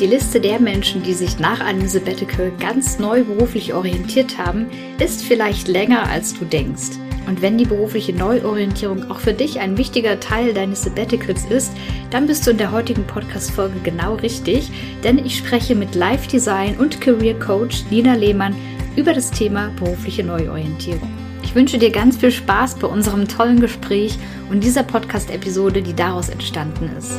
Die Liste der Menschen, die sich nach einem Sabbatical ganz neu beruflich orientiert haben, ist vielleicht länger als du denkst. Und wenn die berufliche Neuorientierung auch für dich ein wichtiger Teil deines Sabbaticals ist, dann bist du in der heutigen Podcast-Folge genau richtig, denn ich spreche mit Life Design und Career Coach Nina Lehmann über das Thema berufliche Neuorientierung. Ich wünsche dir ganz viel Spaß bei unserem tollen Gespräch und dieser Podcast-Episode, die daraus entstanden ist.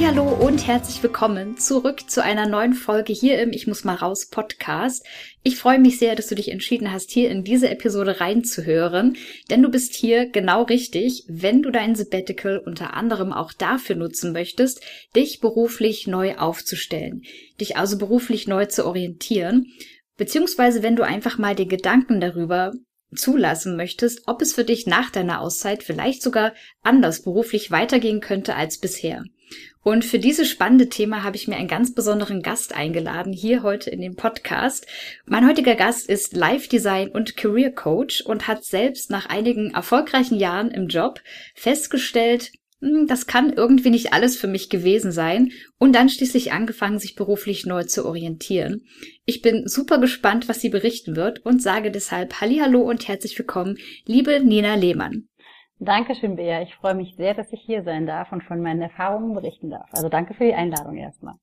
Hallo und herzlich willkommen zurück zu einer neuen Folge hier im Ich muss mal raus Podcast. Ich freue mich sehr, dass du dich entschieden hast, hier in diese Episode reinzuhören, denn du bist hier genau richtig, wenn du dein Sabbatical unter anderem auch dafür nutzen möchtest, dich beruflich neu aufzustellen, dich also beruflich neu zu orientieren, beziehungsweise wenn du einfach mal den Gedanken darüber zulassen möchtest, ob es für dich nach deiner Auszeit vielleicht sogar anders beruflich weitergehen könnte als bisher. Und für dieses spannende Thema habe ich mir einen ganz besonderen Gast eingeladen, hier heute in dem Podcast. Mein heutiger Gast ist Life Design und Career Coach und hat selbst nach einigen erfolgreichen Jahren im Job festgestellt, hm, das kann irgendwie nicht alles für mich gewesen sein und dann schließlich angefangen, sich beruflich neu zu orientieren. Ich bin super gespannt, was sie berichten wird und sage deshalb Hallo und herzlich willkommen, liebe Nina Lehmann. Dankeschön, Bea. Ich freue mich sehr, dass ich hier sein darf und von meinen Erfahrungen berichten darf. Also danke für die Einladung erstmal.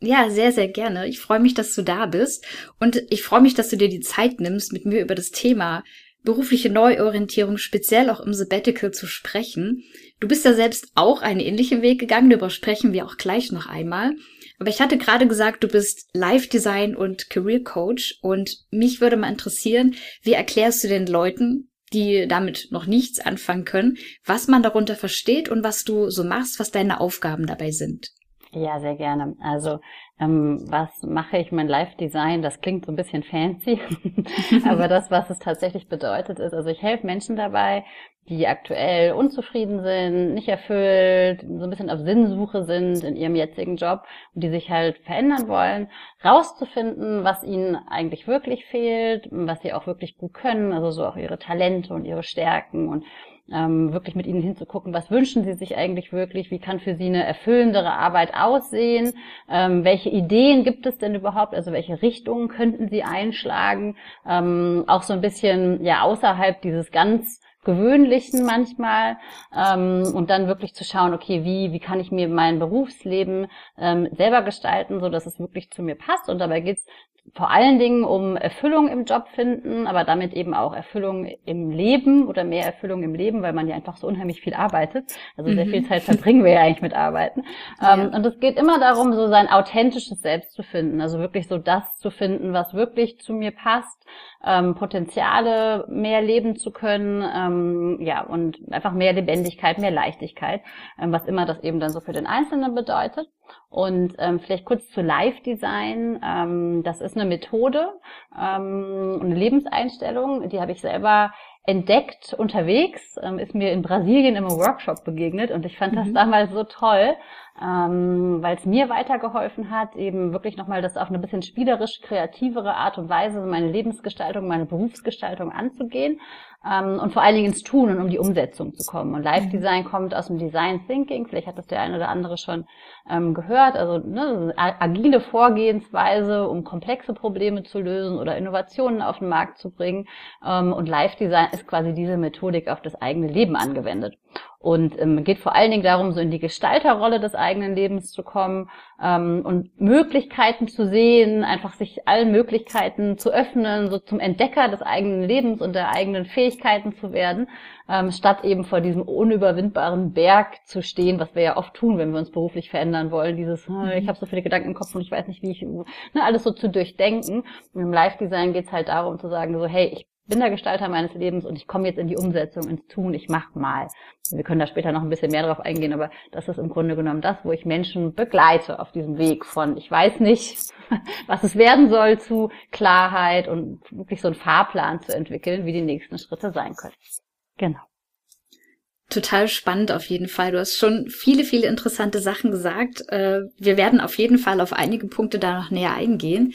Ja, sehr, sehr gerne. Ich freue mich, dass du da bist und ich freue mich, dass du dir die Zeit nimmst, mit mir über das Thema berufliche Neuorientierung, speziell auch im Sabbatical zu sprechen. Du bist ja selbst auch einen ähnlichen Weg gegangen, darüber sprechen wir auch gleich noch einmal. Aber ich hatte gerade gesagt, du bist Life Design und Career Coach und mich würde mal interessieren, wie erklärst du den Leuten, die damit noch nichts anfangen können, was man darunter versteht und was du so machst, was deine Aufgaben dabei sind. Ja, sehr gerne. Also ähm, was mache ich? Mein Live-Design, das klingt so ein bisschen fancy, aber das, was es tatsächlich bedeutet, ist, also ich helfe Menschen dabei, die aktuell unzufrieden sind, nicht erfüllt, so ein bisschen auf Sinnsuche sind in ihrem jetzigen Job und die sich halt verändern wollen, rauszufinden, was ihnen eigentlich wirklich fehlt, was sie auch wirklich gut können, also so auch ihre Talente und ihre Stärken und ähm, wirklich mit ihnen hinzugucken, was wünschen sie sich eigentlich wirklich, wie kann für sie eine erfüllendere Arbeit aussehen, ähm, welche Ideen gibt es denn überhaupt, also welche Richtungen könnten sie einschlagen, ähm, auch so ein bisschen ja außerhalb dieses ganz Gewöhnlichen manchmal ähm, und dann wirklich zu schauen, okay, wie wie kann ich mir mein Berufsleben ähm, selber gestalten, so dass es wirklich zu mir passt. Und dabei geht's vor allen Dingen um Erfüllung im Job finden, aber damit eben auch Erfüllung im Leben oder mehr Erfüllung im Leben, weil man ja einfach so unheimlich viel arbeitet. Also sehr viel mhm. Zeit verbringen wir ja eigentlich mit Arbeiten. Ja. Ähm, und es geht immer darum, so sein authentisches Selbst zu finden. Also wirklich so das zu finden, was wirklich zu mir passt, ähm, Potenziale mehr leben zu können, ähm, ja, und einfach mehr Lebendigkeit, mehr Leichtigkeit, ähm, was immer das eben dann so für den Einzelnen bedeutet. Und ähm, vielleicht kurz zu Live-Design. Ähm, das ist eine Methode, ähm, eine Lebenseinstellung, die habe ich selber entdeckt unterwegs, ähm, ist mir in Brasilien im Workshop begegnet und ich fand das mhm. damals so toll, ähm, weil es mir weitergeholfen hat, eben wirklich nochmal das auf eine bisschen spielerisch kreativere Art und Weise meine Lebensgestaltung, meine Berufsgestaltung anzugehen ähm, und vor allen Dingen ins Tun und um die Umsetzung zu kommen. Und Live Design kommt aus dem Design Thinking, vielleicht hat das der eine oder andere schon ähm, gehört, also ne, agile Vorgehensweise, um komplexe Probleme zu lösen oder Innovationen auf den Markt zu bringen. Ähm, und Live Design ist quasi diese Methodik auf das eigene Leben angewendet. Und ähm, geht vor allen Dingen darum, so in die Gestalterrolle des eigenen Lebens zu kommen ähm, und Möglichkeiten zu sehen, einfach sich allen Möglichkeiten zu öffnen, so zum Entdecker des eigenen Lebens und der eigenen Fähigkeiten zu werden, ähm, statt eben vor diesem unüberwindbaren Berg zu stehen, was wir ja oft tun, wenn wir uns beruflich verändern wollen. Dieses, äh, ich habe so viele Gedanken im Kopf und ich weiß nicht, wie ich, ne, alles so zu durchdenken. Und Im Live-Design geht es halt darum zu sagen, so, hey, ich bin der Gestalter meines Lebens und ich komme jetzt in die Umsetzung, ins Tun, ich mache mal. Wir können da später noch ein bisschen mehr drauf eingehen, aber das ist im Grunde genommen das, wo ich Menschen begleite auf diesem Weg von, ich weiß nicht, was es werden soll, zu Klarheit und wirklich so einen Fahrplan zu entwickeln, wie die nächsten Schritte sein können. Genau. Total spannend auf jeden Fall. Du hast schon viele, viele interessante Sachen gesagt. Äh, wir werden auf jeden Fall auf einige Punkte da noch näher eingehen.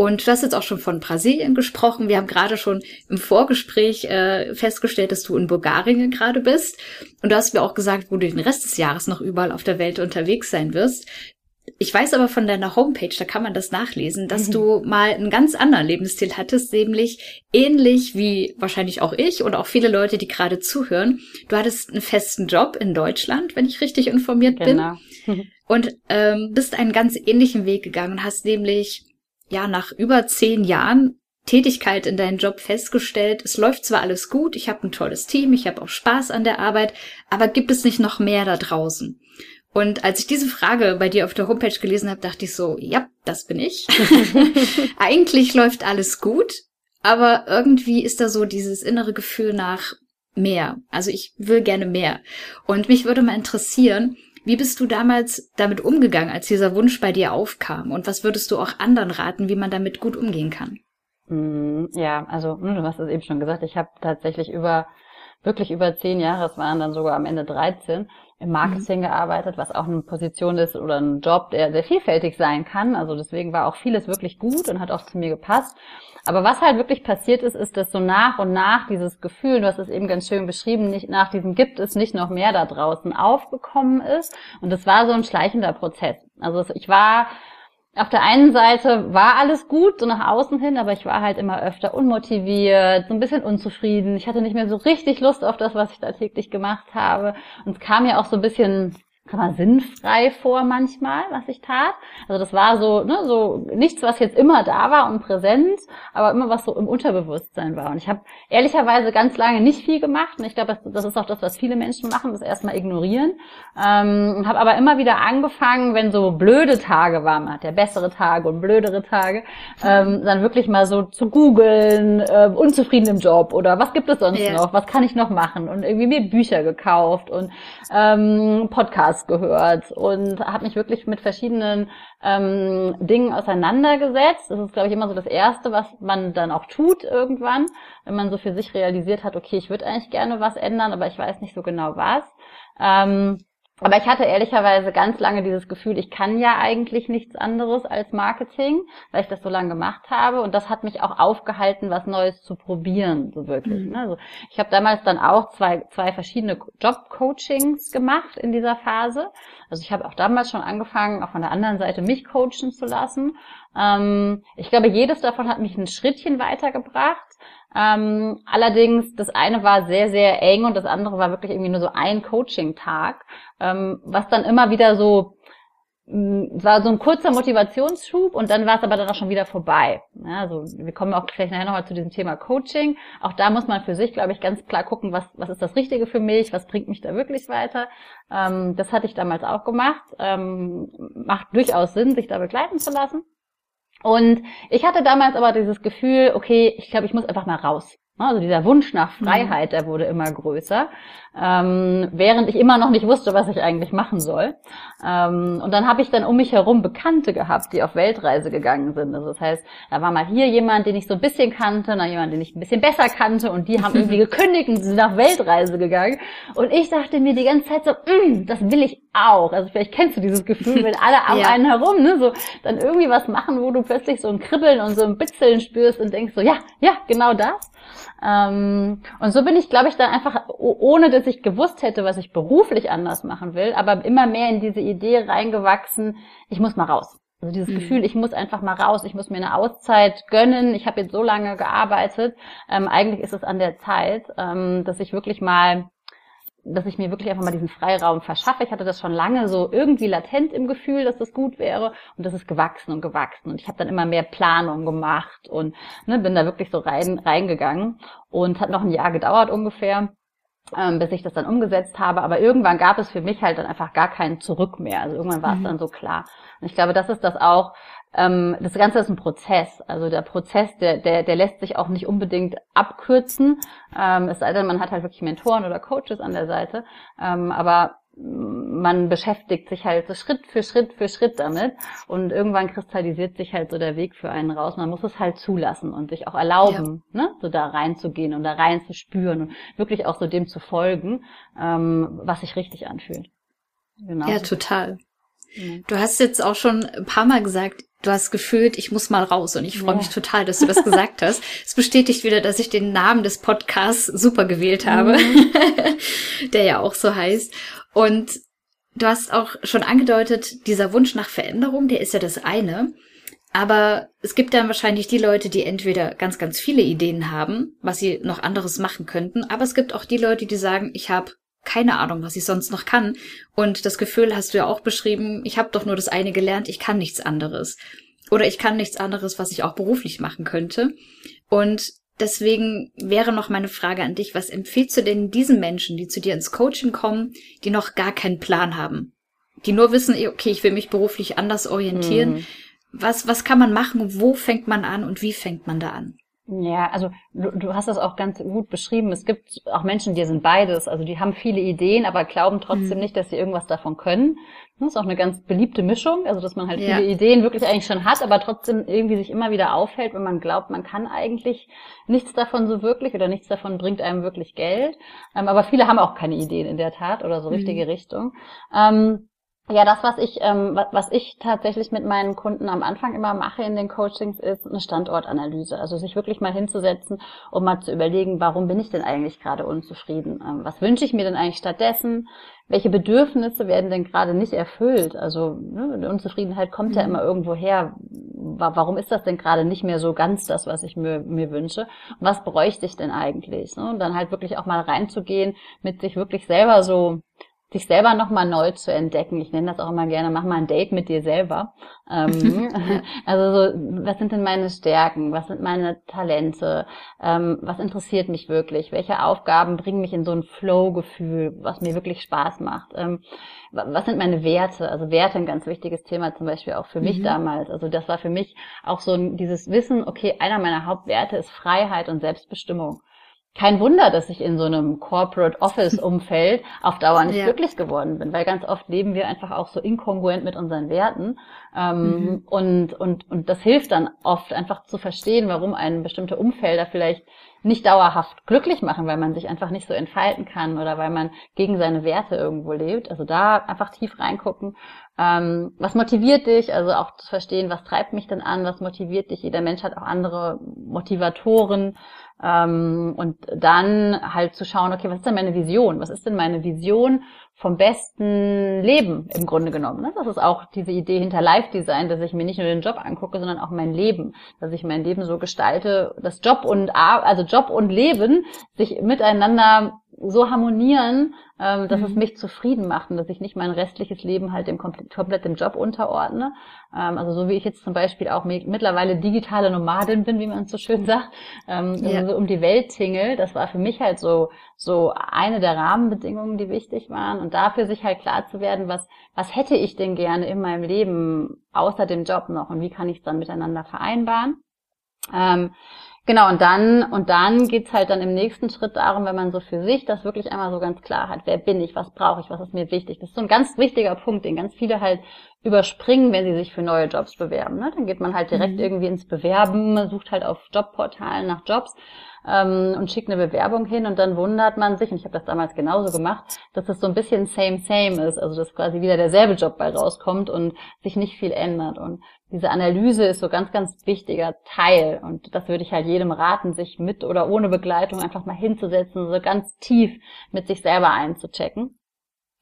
Und du hast jetzt auch schon von Brasilien gesprochen. Wir haben gerade schon im Vorgespräch äh, festgestellt, dass du in Bulgarien gerade bist. Und du hast mir auch gesagt, wo du den Rest des Jahres noch überall auf der Welt unterwegs sein wirst. Ich weiß aber von deiner Homepage, da kann man das nachlesen, dass mhm. du mal einen ganz anderen Lebensstil hattest, nämlich ähnlich wie wahrscheinlich auch ich und auch viele Leute, die gerade zuhören. Du hattest einen festen Job in Deutschland, wenn ich richtig informiert genau. bin. Und ähm, bist einen ganz ähnlichen Weg gegangen und hast nämlich ja nach über zehn Jahren Tätigkeit in deinem Job festgestellt, es läuft zwar alles gut, ich habe ein tolles Team, ich habe auch Spaß an der Arbeit, aber gibt es nicht noch mehr da draußen? Und als ich diese Frage bei dir auf der Homepage gelesen habe, dachte ich so, ja, das bin ich. Eigentlich läuft alles gut, aber irgendwie ist da so dieses innere Gefühl nach mehr. Also ich will gerne mehr. Und mich würde mal interessieren, wie bist du damals damit umgegangen, als dieser Wunsch bei dir aufkam? Und was würdest du auch anderen raten, wie man damit gut umgehen kann? Mm, ja, also hm, du hast es eben schon gesagt, ich habe tatsächlich über wirklich über zehn Jahre, es waren dann sogar am Ende 13, im Marketing mhm. gearbeitet, was auch eine Position ist oder ein Job, der sehr vielfältig sein kann. Also deswegen war auch vieles wirklich gut und hat auch zu mir gepasst. Aber was halt wirklich passiert ist, ist, dass so nach und nach dieses Gefühl, du hast es eben ganz schön beschrieben, nicht nach diesem gibt es nicht noch mehr da draußen aufgekommen ist. Und das war so ein schleichender Prozess. Also ich war auf der einen Seite war alles gut, so nach außen hin, aber ich war halt immer öfter unmotiviert, so ein bisschen unzufrieden. Ich hatte nicht mehr so richtig Lust auf das, was ich da täglich gemacht habe. Und es kam ja auch so ein bisschen sag mal, sinnfrei vor manchmal, was ich tat. Also das war so, ne, so nichts, was jetzt immer da war und präsent, aber immer was so im Unterbewusstsein war. Und ich habe ehrlicherweise ganz lange nicht viel gemacht. Und ich glaube, das ist auch das, was viele Menschen machen, das erstmal ignorieren. Ähm, habe aber immer wieder angefangen, wenn so blöde Tage waren, man hat ja bessere Tage und blödere Tage, ähm, dann wirklich mal so zu googeln, äh, unzufrieden im Job oder was gibt es sonst ja. noch, was kann ich noch machen und irgendwie mir Bücher gekauft und ähm, Podcasts Podcasts gehört und habe mich wirklich mit verschiedenen ähm, Dingen auseinandergesetzt. Das ist, glaube ich, immer so das Erste, was man dann auch tut irgendwann, wenn man so für sich realisiert hat, okay, ich würde eigentlich gerne was ändern, aber ich weiß nicht so genau was. Ähm, aber ich hatte ehrlicherweise ganz lange dieses Gefühl, ich kann ja eigentlich nichts anderes als Marketing, weil ich das so lange gemacht habe. Und das hat mich auch aufgehalten, was Neues zu probieren, so wirklich. Mhm. Ne? Also ich habe damals dann auch zwei, zwei verschiedene Jobcoachings gemacht in dieser Phase. Also ich habe auch damals schon angefangen, auch von der anderen Seite mich coachen zu lassen. Ähm, ich glaube, jedes davon hat mich ein Schrittchen weitergebracht. Ähm, allerdings, das eine war sehr, sehr eng und das andere war wirklich irgendwie nur so ein Coaching-Tag, ähm, was dann immer wieder so mm, war so ein kurzer Motivationsschub und dann war es aber dann auch schon wieder vorbei. Ja, also wir kommen auch vielleicht nachher nochmal zu diesem Thema Coaching. Auch da muss man für sich, glaube ich, ganz klar gucken, was, was ist das Richtige für mich, was bringt mich da wirklich weiter. Ähm, das hatte ich damals auch gemacht. Ähm, macht durchaus Sinn, sich da begleiten zu lassen. Und ich hatte damals aber dieses Gefühl, okay, ich glaube, ich muss einfach mal raus. Also dieser Wunsch nach mhm. Freiheit, der wurde immer größer, ähm, während ich immer noch nicht wusste, was ich eigentlich machen soll. Ähm, und dann habe ich dann um mich herum Bekannte gehabt, die auf Weltreise gegangen sind. Also das heißt, da war mal hier jemand, den ich so ein bisschen kannte, dann jemand, den ich ein bisschen besser kannte und die haben irgendwie gekündigt und sind auf Weltreise gegangen. Und ich dachte mir die ganze Zeit so, mm, das will ich auch. Also vielleicht kennst du dieses Gefühl, wenn alle um ja. einen herum, ne, so dann irgendwie was machen, wo du plötzlich so ein Kribbeln und so ein Bitzeln spürst und denkst so, ja, ja, genau das. Ähm, und so bin ich, glaube ich, dann einfach, ohne dass ich gewusst hätte, was ich beruflich anders machen will, aber immer mehr in diese Idee reingewachsen, ich muss mal raus. Also dieses mhm. Gefühl, ich muss einfach mal raus, ich muss mir eine Auszeit gönnen, ich habe jetzt so lange gearbeitet, ähm, eigentlich ist es an der Zeit, ähm, dass ich wirklich mal dass ich mir wirklich einfach mal diesen Freiraum verschaffe. Ich hatte das schon lange so irgendwie latent im Gefühl, dass das gut wäre und das ist gewachsen und gewachsen und ich habe dann immer mehr Planung gemacht und ne, bin da wirklich so rein reingegangen und hat noch ein Jahr gedauert ungefähr. ähm, bis ich das dann umgesetzt habe. Aber irgendwann gab es für mich halt dann einfach gar kein Zurück mehr. Also irgendwann war mhm. es dann so klar. Und ich glaube, das ist das auch, ähm, das Ganze ist ein Prozess. Also der Prozess, der, der, der lässt sich auch nicht unbedingt abkürzen. Ähm, es sei denn, man hat halt wirklich Mentoren oder Coaches an der Seite. Ähm, aber man beschäftigt sich halt so Schritt für Schritt für Schritt damit und irgendwann kristallisiert sich halt so der Weg für einen raus. Man muss es halt zulassen und sich auch erlauben, ja. ne, so da reinzugehen und da reinzuspüren und wirklich auch so dem zu folgen, ähm, was sich richtig anfühlt. Genau. Ja, total. Du hast jetzt auch schon ein paar Mal gesagt, du hast gefühlt, ich muss mal raus und ich freue ja. mich total, dass du das gesagt hast. Es bestätigt wieder, dass ich den Namen des Podcasts super gewählt habe, mhm. der ja auch so heißt. Und du hast auch schon angedeutet, dieser Wunsch nach Veränderung, der ist ja das eine. Aber es gibt dann wahrscheinlich die Leute, die entweder ganz, ganz viele Ideen haben, was sie noch anderes machen könnten, aber es gibt auch die Leute, die sagen, ich habe keine Ahnung, was ich sonst noch kann. Und das Gefühl hast du ja auch beschrieben, ich habe doch nur das eine gelernt, ich kann nichts anderes. Oder ich kann nichts anderes, was ich auch beruflich machen könnte. Und deswegen wäre noch meine Frage an dich, was empfiehlst du denn diesen Menschen, die zu dir ins Coaching kommen, die noch gar keinen Plan haben? Die nur wissen, okay, ich will mich beruflich anders orientieren. Mhm. Was, was kann man machen? Wo fängt man an und wie fängt man da an? Ja, also du, du hast das auch ganz gut beschrieben. Es gibt auch Menschen, die sind beides. Also die haben viele Ideen, aber glauben trotzdem mhm. nicht, dass sie irgendwas davon können. Das ist auch eine ganz beliebte Mischung, also dass man halt ja. viele Ideen wirklich eigentlich schon hat, aber trotzdem irgendwie sich immer wieder aufhält, wenn man glaubt, man kann eigentlich nichts davon so wirklich oder nichts davon bringt einem wirklich Geld. Ähm, aber viele haben auch keine Ideen in der Tat oder so richtige mhm. Richtung. Ja, das, was ich, ähm, was ich tatsächlich mit meinen Kunden am Anfang immer mache in den Coachings, ist eine Standortanalyse. Also sich wirklich mal hinzusetzen, um mal zu überlegen, warum bin ich denn eigentlich gerade unzufrieden? Ähm, was wünsche ich mir denn eigentlich stattdessen? Welche Bedürfnisse werden denn gerade nicht erfüllt? Also ne, Unzufriedenheit kommt ja mhm. immer irgendwo her. Warum ist das denn gerade nicht mehr so ganz das, was ich mir, mir wünsche? Und was bräuchte ich denn eigentlich? Ne? Und dann halt wirklich auch mal reinzugehen, mit sich wirklich selber so sich selber nochmal neu zu entdecken. Ich nenne das auch immer gerne, mach mal ein Date mit dir selber. Ähm, also so, was sind denn meine Stärken? Was sind meine Talente? Ähm, was interessiert mich wirklich? Welche Aufgaben bringen mich in so ein Flow-Gefühl, was mir wirklich Spaß macht? Ähm, was sind meine Werte? Also Werte ein ganz wichtiges Thema zum Beispiel auch für mich mhm. damals. Also das war für mich auch so ein, dieses Wissen, okay, einer meiner Hauptwerte ist Freiheit und Selbstbestimmung kein Wunder, dass ich in so einem Corporate Office Umfeld auf Dauer nicht ja. glücklich geworden bin, weil ganz oft leben wir einfach auch so inkongruent mit unseren Werten ähm, mhm. und und und das hilft dann oft einfach zu verstehen, warum ein bestimmte Umfelder vielleicht nicht dauerhaft glücklich machen, weil man sich einfach nicht so entfalten kann oder weil man gegen seine Werte irgendwo lebt. Also da einfach tief reingucken. Ähm, was motiviert dich? Also auch zu verstehen, was treibt mich denn an? Was motiviert dich? Jeder Mensch hat auch andere Motivatoren. Ähm, und dann halt zu schauen, okay, was ist denn meine Vision? Was ist denn meine Vision vom besten Leben im Grunde genommen? Ne? Das ist auch diese Idee hinter Live-Design, dass ich mir nicht nur den Job angucke, sondern auch mein Leben, dass ich mein Leben so gestalte, dass Job und also Job und Leben sich miteinander so harmonieren, ähm, dass mhm. es mich zufrieden macht und dass ich nicht mein restliches Leben halt dem komplett dem Job unterordne. Ähm, also so wie ich jetzt zum Beispiel auch mittlerweile digitale Nomadin bin, wie man so schön sagt, ähm, ja. also so um die Welt tingel, das war für mich halt so so eine der Rahmenbedingungen, die wichtig waren und dafür sich halt klar zu werden, was was hätte ich denn gerne in meinem Leben außer dem Job noch und wie kann ich es dann miteinander vereinbaren. Ähm, Genau, und dann, und dann geht's halt dann im nächsten Schritt darum, wenn man so für sich das wirklich einmal so ganz klar hat, wer bin ich, was brauche ich, was ist mir wichtig. Das ist so ein ganz wichtiger Punkt, den ganz viele halt überspringen, wenn sie sich für neue Jobs bewerben. Ne? Dann geht man halt direkt mhm. irgendwie ins Bewerben, sucht halt auf Jobportalen nach Jobs ähm, und schickt eine Bewerbung hin und dann wundert man sich, und ich habe das damals genauso gemacht, dass es so ein bisschen same same ist, also dass quasi wieder derselbe Job bei rauskommt und sich nicht viel ändert. Und diese Analyse ist so ganz, ganz wichtiger Teil. Und das würde ich halt jedem raten, sich mit oder ohne Begleitung einfach mal hinzusetzen, so ganz tief mit sich selber einzuchecken.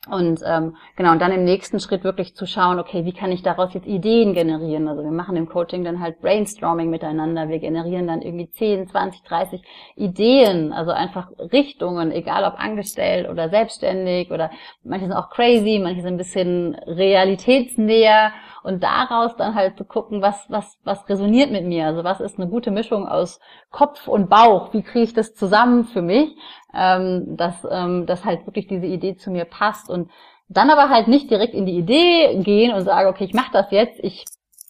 Und ähm, genau, und dann im nächsten Schritt wirklich zu schauen, okay, wie kann ich daraus jetzt Ideen generieren? Also wir machen im Coaching dann halt Brainstorming miteinander. Wir generieren dann irgendwie 10, 20, 30 Ideen, also einfach Richtungen, egal ob angestellt oder selbstständig oder manche sind auch crazy, manche sind ein bisschen realitätsnäher und daraus dann halt zu gucken, was, was, was resoniert mit mir? Also was ist eine gute Mischung aus Kopf und Bauch? Wie kriege ich das zusammen für mich? ähm, dass, ähm, dass halt wirklich diese Idee zu mir passt und dann aber halt nicht direkt in die Idee gehen und sage, okay, ich mache das jetzt, ich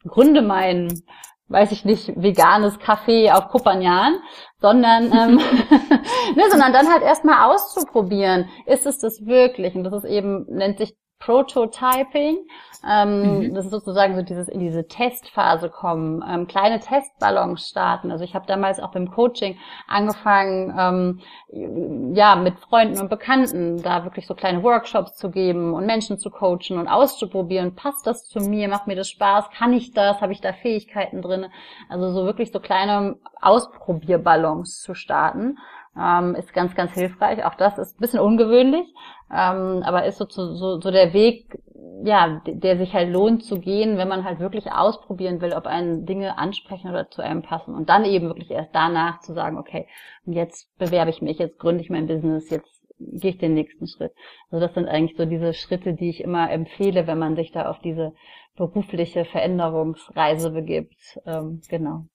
gründe mein, weiß ich nicht, veganes Café auf Kuppanjan, sondern, ähm, ne, sondern dann halt erstmal auszuprobieren, ist es das wirklich? Und das ist eben, nennt sich Prototyping. Ähm, mhm. Das ist sozusagen so dieses in diese Testphase kommen, ähm, kleine Testballons starten. Also ich habe damals auch beim Coaching angefangen, ähm, ja, mit Freunden und Bekannten da wirklich so kleine Workshops zu geben und Menschen zu coachen und auszuprobieren. Passt das zu mir? Macht mir das Spaß? Kann ich das? Habe ich da Fähigkeiten drin? Also so wirklich so kleine Ausprobierballons zu starten ähm, ist ganz, ganz hilfreich. Auch das ist ein bisschen ungewöhnlich, ähm, aber ist so, so, so der Weg, ja, der sich halt lohnt zu gehen, wenn man halt wirklich ausprobieren will, ob einen Dinge ansprechen oder zu einem passen. Und dann eben wirklich erst danach zu sagen, okay, jetzt bewerbe ich mich, jetzt gründe ich mein Business, jetzt gehe ich den nächsten Schritt. Also das sind eigentlich so diese Schritte, die ich immer empfehle, wenn man sich da auf diese berufliche Veränderungsreise begibt. Ähm, genau.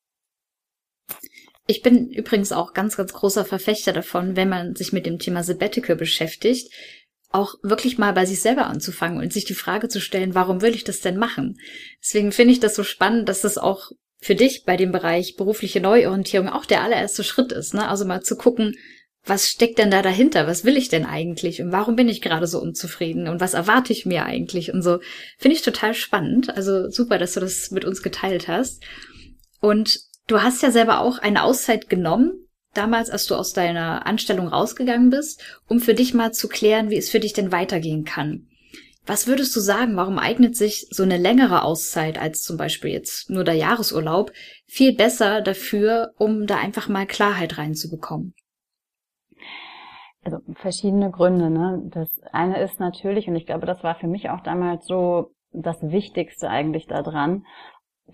Ich bin übrigens auch ganz, ganz großer Verfechter davon, wenn man sich mit dem Thema Sabbatical beschäftigt, auch wirklich mal bei sich selber anzufangen und sich die Frage zu stellen, warum will ich das denn machen? Deswegen finde ich das so spannend, dass das auch für dich bei dem Bereich berufliche Neuorientierung auch der allererste Schritt ist, ne? Also mal zu gucken, was steckt denn da dahinter? Was will ich denn eigentlich? Und warum bin ich gerade so unzufrieden? Und was erwarte ich mir eigentlich? Und so finde ich total spannend. Also super, dass du das mit uns geteilt hast. Und Du hast ja selber auch eine Auszeit genommen, damals, als du aus deiner Anstellung rausgegangen bist, um für dich mal zu klären, wie es für dich denn weitergehen kann. Was würdest du sagen, warum eignet sich so eine längere Auszeit als zum Beispiel jetzt nur der Jahresurlaub viel besser dafür, um da einfach mal Klarheit reinzubekommen? Also verschiedene Gründe. Ne? Das eine ist natürlich, und ich glaube, das war für mich auch damals so das Wichtigste eigentlich daran,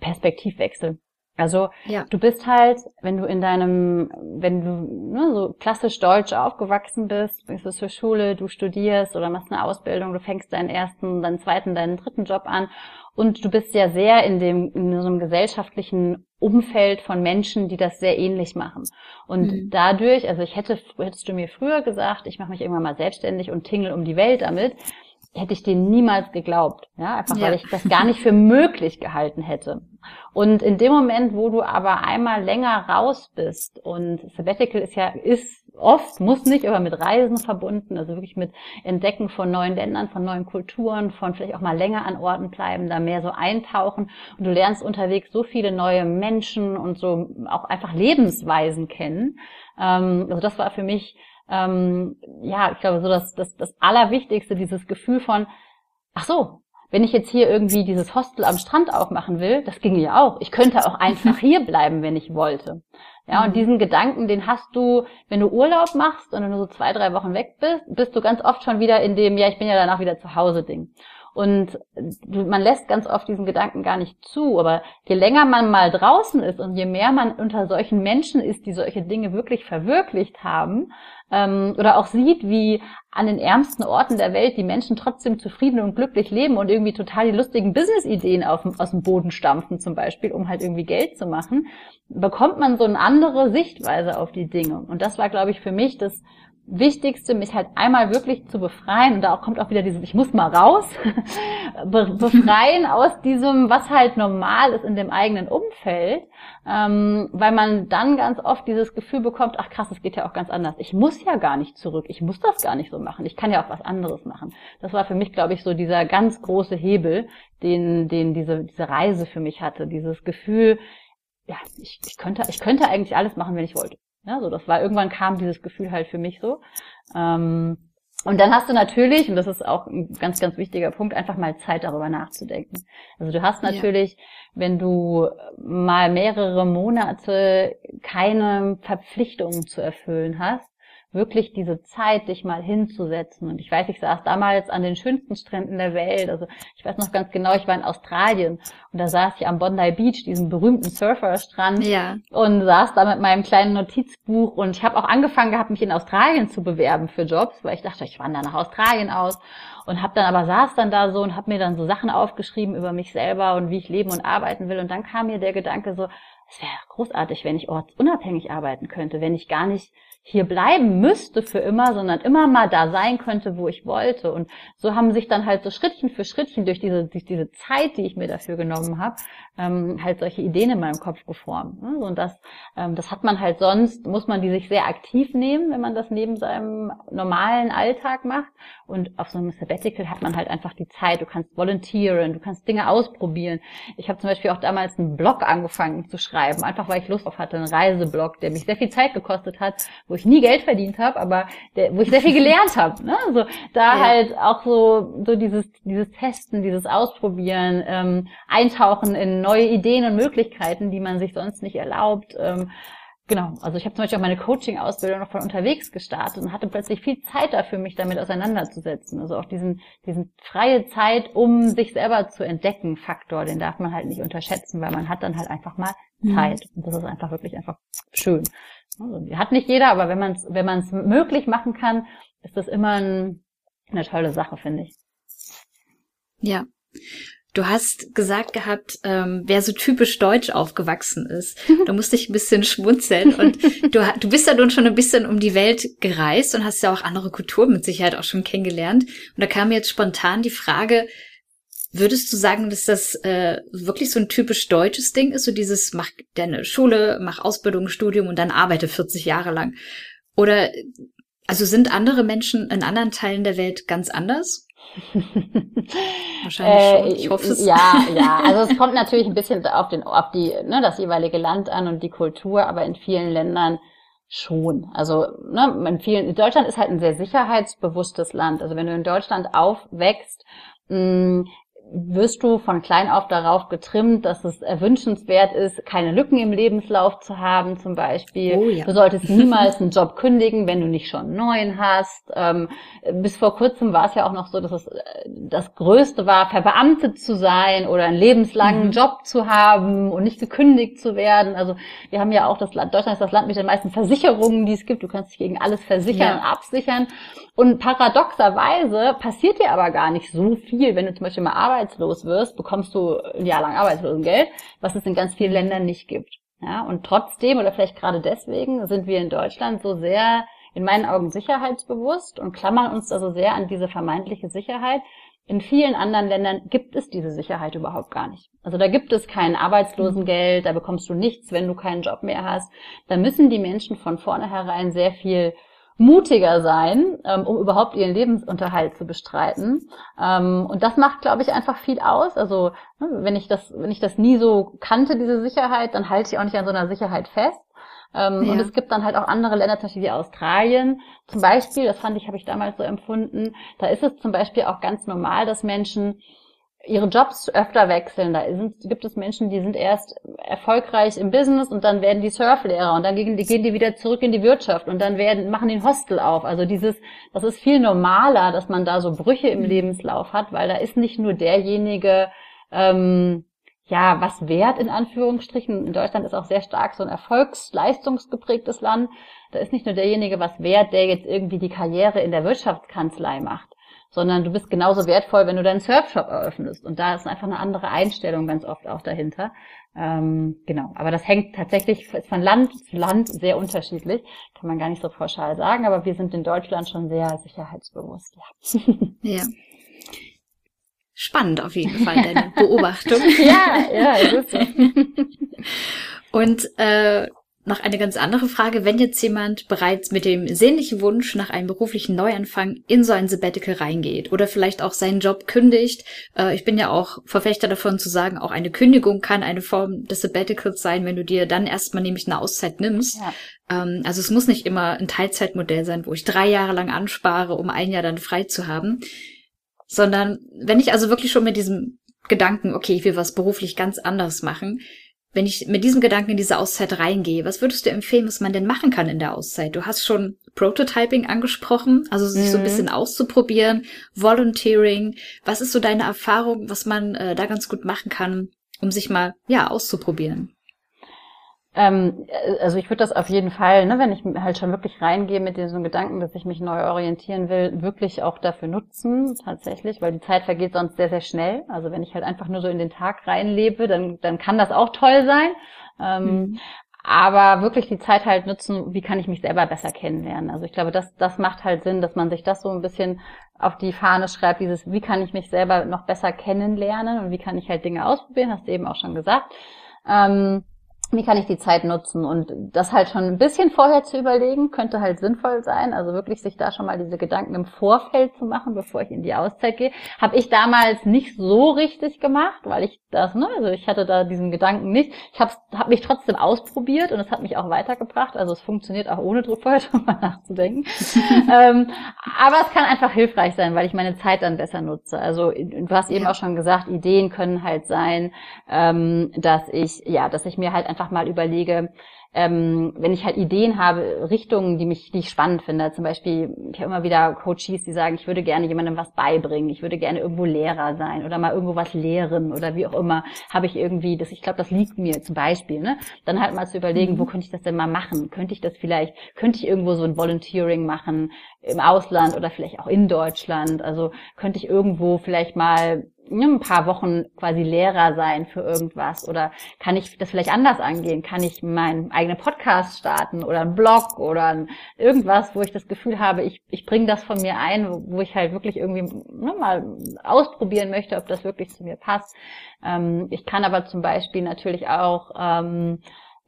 Perspektivwechsel. Also ja. du bist halt, wenn du in deinem, wenn du ne, so klassisch deutsch aufgewachsen bist, bist du zur Schule, du studierst oder machst eine Ausbildung, du fängst deinen ersten, deinen zweiten, deinen dritten Job an und du bist ja sehr in dem in so einem gesellschaftlichen Umfeld von Menschen, die das sehr ähnlich machen. Und mhm. dadurch, also ich hätte, hättest du mir früher gesagt, ich mache mich irgendwann mal selbstständig und tingle um die Welt damit, hätte ich denen niemals geglaubt. Ja, einfach ja. weil ich das gar nicht für möglich gehalten hätte. Und in dem Moment, wo du aber einmal länger raus bist und Sabbatical ist ja, ist oft, muss nicht, aber mit Reisen verbunden, also wirklich mit Entdecken von neuen Ländern, von neuen Kulturen, von vielleicht auch mal länger an Orten bleiben, da mehr so eintauchen und du lernst unterwegs so viele neue Menschen und so auch einfach Lebensweisen kennen. Ähm, also das war für mich ähm, ja, ich glaube, so das, das, das Allerwichtigste, dieses Gefühl von, ach so, wenn ich jetzt hier irgendwie dieses Hostel am Strand aufmachen will, das ginge ja auch. Ich könnte auch einfach hier bleiben, wenn ich wollte. Ja, und mhm. diesen Gedanken, den hast du, wenn du Urlaub machst und wenn du so zwei, drei Wochen weg bist, bist du ganz oft schon wieder in dem, ja, ich bin ja danach wieder zu Hause Ding. Und man lässt ganz oft diesen Gedanken gar nicht zu. Aber je länger man mal draußen ist und je mehr man unter solchen Menschen ist, die solche Dinge wirklich verwirklicht haben, ähm, oder auch sieht, wie an den ärmsten Orten der Welt die Menschen trotzdem zufrieden und glücklich leben und irgendwie total die lustigen Business-Ideen aus dem Boden stampfen zum Beispiel, um halt irgendwie Geld zu machen, bekommt man so eine andere Sichtweise auf die Dinge. Und das war, glaube ich, für mich das Wichtigste, mich halt einmal wirklich zu befreien, und da kommt auch wieder dieses, ich muss mal raus, befreien aus diesem, was halt normal ist in dem eigenen Umfeld, ähm, weil man dann ganz oft dieses Gefühl bekommt, ach krass, es geht ja auch ganz anders. Ich muss ja gar nicht zurück, ich muss das gar nicht so machen, ich kann ja auch was anderes machen. Das war für mich, glaube ich, so dieser ganz große Hebel, den, den diese, diese Reise für mich hatte, dieses Gefühl, ja, ich, ich könnte, ich könnte eigentlich alles machen, wenn ich wollte. Ja, so das war irgendwann kam dieses Gefühl halt für mich so. Ähm, und dann hast du natürlich, und das ist auch ein ganz, ganz wichtiger Punkt, einfach mal Zeit darüber nachzudenken. Also du hast natürlich, ja. wenn du mal mehrere Monate keine Verpflichtungen zu erfüllen hast, wirklich diese Zeit, dich mal hinzusetzen. Und ich weiß, ich saß damals an den schönsten Stränden der Welt. Also ich weiß noch ganz genau, ich war in Australien und da saß ich am Bondi Beach, diesem berühmten Surferstrand, ja. und saß da mit meinem kleinen Notizbuch. Und ich habe auch angefangen gehabt, mich in Australien zu bewerben für Jobs, weil ich dachte, ich wandere nach Australien aus und habe dann aber saß dann da so und habe mir dann so Sachen aufgeschrieben über mich selber und wie ich leben und arbeiten will. Und dann kam mir der Gedanke so, es wäre großartig, wenn ich ortsunabhängig arbeiten könnte, wenn ich gar nicht hier bleiben müsste für immer, sondern immer mal da sein könnte, wo ich wollte. Und so haben sich dann halt so Schrittchen für Schrittchen durch diese, durch diese Zeit, die ich mir dafür genommen habe, ähm, halt solche Ideen in meinem Kopf geformt. Ne? Und das, ähm, das hat man halt sonst, muss man die sich sehr aktiv nehmen, wenn man das neben seinem normalen Alltag macht. Und auf so einem Sabbatical hat man halt einfach die Zeit, du kannst volontieren, du kannst Dinge ausprobieren. Ich habe zum Beispiel auch damals einen Blog angefangen zu schreiben, einfach weil ich Lust auf hatte, einen Reiseblog, der mich sehr viel Zeit gekostet hat, wo ich nie Geld verdient habe, aber der, wo ich sehr viel gelernt habe. Ne? Also da ja. halt auch so, so dieses, dieses Testen, dieses Ausprobieren, ähm, Eintauchen in neue Ideen und Möglichkeiten, die man sich sonst nicht erlaubt. Ähm, genau, also ich habe zum Beispiel auch meine Coaching-Ausbildung noch von unterwegs gestartet und hatte plötzlich viel Zeit dafür, mich damit auseinanderzusetzen. Also auch diesen, diesen freie Zeit, um sich selber zu entdecken, Faktor, den darf man halt nicht unterschätzen, weil man hat dann halt einfach mal mhm. Zeit. Und das ist einfach wirklich einfach schön. Also, hat nicht jeder, aber wenn man es wenn man's möglich machen kann, ist das immer ein, eine tolle Sache, finde ich. Ja. Du hast gesagt gehabt, ähm, wer so typisch deutsch aufgewachsen ist. Da musste ich ein bisschen schmunzeln. Und du, du bist ja nun schon ein bisschen um die Welt gereist und hast ja auch andere Kulturen mit Sicherheit auch schon kennengelernt. Und da kam mir jetzt spontan die Frage, würdest du sagen, dass das äh, wirklich so ein typisch deutsches Ding ist? So dieses, mach deine Schule, mach Ausbildung, Studium und dann arbeite 40 Jahre lang. Oder, also sind andere Menschen in anderen Teilen der Welt ganz anders? Wahrscheinlich schon. Äh, ich hoffe es. Ja, ja. Also es kommt natürlich ein bisschen auf den, auf die, ne, das jeweilige Land an und die Kultur, aber in vielen Ländern schon. Also ne, in vielen, Deutschland ist halt ein sehr sicherheitsbewusstes Land. Also wenn du in Deutschland aufwächst, mh, wirst du von klein auf darauf getrimmt, dass es erwünschenswert ist, keine Lücken im Lebenslauf zu haben, zum Beispiel. Oh, ja. Du solltest niemals einen Job kündigen, wenn du nicht schon einen neuen hast. Ähm, bis vor kurzem war es ja auch noch so, dass es äh, das Größte war, verbeamtet zu sein oder einen lebenslangen mhm. Job zu haben und nicht gekündigt zu werden. Also wir haben ja auch das Land, Deutschland ist das Land mit den meisten Versicherungen, die es gibt. Du kannst dich gegen alles versichern ja. und absichern. Und paradoxerweise passiert dir aber gar nicht so viel, wenn du zum Beispiel mal arbeitslos wirst, bekommst du ein Jahr lang Arbeitslosengeld, was es in ganz vielen Ländern nicht gibt. Ja, und trotzdem oder vielleicht gerade deswegen sind wir in Deutschland so sehr in meinen Augen sicherheitsbewusst und klammern uns also sehr an diese vermeintliche Sicherheit. In vielen anderen Ländern gibt es diese Sicherheit überhaupt gar nicht. Also da gibt es kein Arbeitslosengeld, da bekommst du nichts, wenn du keinen Job mehr hast. Da müssen die Menschen von vornherein sehr viel mutiger sein, ähm, um überhaupt ihren Lebensunterhalt zu bestreiten. Ähm, und das macht, glaube ich, einfach viel aus. Also ne, wenn ich das, wenn ich das nie so kannte, diese Sicherheit, dann halte ich auch nicht an so einer Sicherheit fest. Ähm, ja. Und es gibt dann halt auch andere Länder, zum Beispiel wie Australien. Zum Beispiel, das fand ich, habe ich damals so empfunden, da ist es zum Beispiel auch ganz normal, dass Menschen ihre Jobs öfter wechseln. Da sind, gibt es Menschen, die sind erst erfolgreich im Business und dann werden die Surflehrer und dann gehen die, gehen die wieder zurück in die Wirtschaft und dann werden, machen den Hostel auf. Also dieses, das ist viel normaler, dass man da so Brüche im. Lebenslauf hat, weil da ist nicht nur derjenige, ähm, ja, was wert in Anführungsstrichen. In Deutschland ist auch sehr stark so ein erfolgsleistungsgeprägtes Land. Da ist nicht nur derjenige was wert, der jetzt irgendwie die Karriere in der Wirtschaftskanzlei macht sondern du bist genauso wertvoll, wenn du deinen Surfshop eröffnest. Und da ist einfach eine andere Einstellung ganz oft auch dahinter. Ähm, genau, aber das hängt tatsächlich von Land zu Land sehr unterschiedlich. Kann man gar nicht so pauschal sagen, aber wir sind in Deutschland schon sehr sicherheitsbewusst. Ja. ja. Spannend auf jeden Fall, deine Beobachtung. ja, ja, ist so. Und äh, noch eine ganz andere Frage. Wenn jetzt jemand bereits mit dem sehnlichen Wunsch nach einem beruflichen Neuanfang in so ein Sabbatical reingeht oder vielleicht auch seinen Job kündigt, äh, ich bin ja auch Verfechter davon zu sagen, auch eine Kündigung kann eine Form des Sabbaticals sein, wenn du dir dann erstmal nämlich eine Auszeit nimmst. Ja. Ähm, also es muss nicht immer ein Teilzeitmodell sein, wo ich drei Jahre lang anspare, um ein Jahr dann frei zu haben, sondern wenn ich also wirklich schon mit diesem Gedanken, okay, ich will was beruflich ganz anderes machen, wenn ich mit diesem Gedanken in diese Auszeit reingehe, was würdest du empfehlen, was man denn machen kann in der Auszeit? Du hast schon Prototyping angesprochen, also sich mhm. so ein mhm. bisschen auszuprobieren, Volunteering. Was ist so deine Erfahrung, was man äh, da ganz gut machen kann, um sich mal, ja, auszuprobieren? Ähm, also ich würde das auf jeden Fall, ne, wenn ich halt schon wirklich reingehe mit diesem Gedanken, dass ich mich neu orientieren will, wirklich auch dafür nutzen, tatsächlich, weil die Zeit vergeht sonst sehr, sehr schnell. Also wenn ich halt einfach nur so in den Tag reinlebe, dann, dann kann das auch toll sein. Ähm, mhm. aber wirklich die Zeit halt nutzen, wie kann ich mich selber besser kennenlernen. Also ich glaube, das, das macht halt Sinn, dass man sich das so ein bisschen auf die Fahne schreibt, dieses, wie kann ich mich selber noch besser kennenlernen und wie kann ich halt Dinge ausprobieren, hast du eben auch schon gesagt. Ähm, wie kann ich die Zeit nutzen? Und das halt schon ein bisschen vorher zu überlegen, könnte halt sinnvoll sein. Also wirklich sich da schon mal diese Gedanken im Vorfeld zu machen, bevor ich in die Auszeit gehe. Habe ich damals nicht so richtig gemacht, weil ich das, ne, also ich hatte da diesen Gedanken nicht. Ich habe hab mich trotzdem ausprobiert und es hat mich auch weitergebracht. Also es funktioniert auch ohne Druck vorher schon mal nachzudenken. ähm, aber es kann einfach hilfreich sein, weil ich meine Zeit dann besser nutze. Also du hast eben ja. auch schon gesagt, Ideen können halt sein, ähm, dass ich, ja, dass ich mir halt einfach einfach mal überlege, ähm, wenn ich halt Ideen habe, Richtungen, die mich, die ich spannend finde. Zum Beispiel, ich habe immer wieder Coaches, die sagen, ich würde gerne jemandem was beibringen, ich würde gerne irgendwo Lehrer sein oder mal irgendwo was lehren oder wie auch immer, habe ich irgendwie, das, ich glaube, das liegt mir zum Beispiel, ne? Dann halt mal zu überlegen, mhm. wo könnte ich das denn mal machen? Könnte ich das vielleicht, könnte ich irgendwo so ein Volunteering machen im Ausland oder vielleicht auch in Deutschland? Also könnte ich irgendwo vielleicht mal ein paar Wochen quasi Lehrer sein für irgendwas oder kann ich das vielleicht anders angehen? Kann ich meinen eigenen Podcast starten oder einen Blog oder irgendwas, wo ich das Gefühl habe, ich, ich bringe das von mir ein, wo ich halt wirklich irgendwie ne, mal ausprobieren möchte, ob das wirklich zu mir passt. Ähm, ich kann aber zum Beispiel natürlich auch ähm,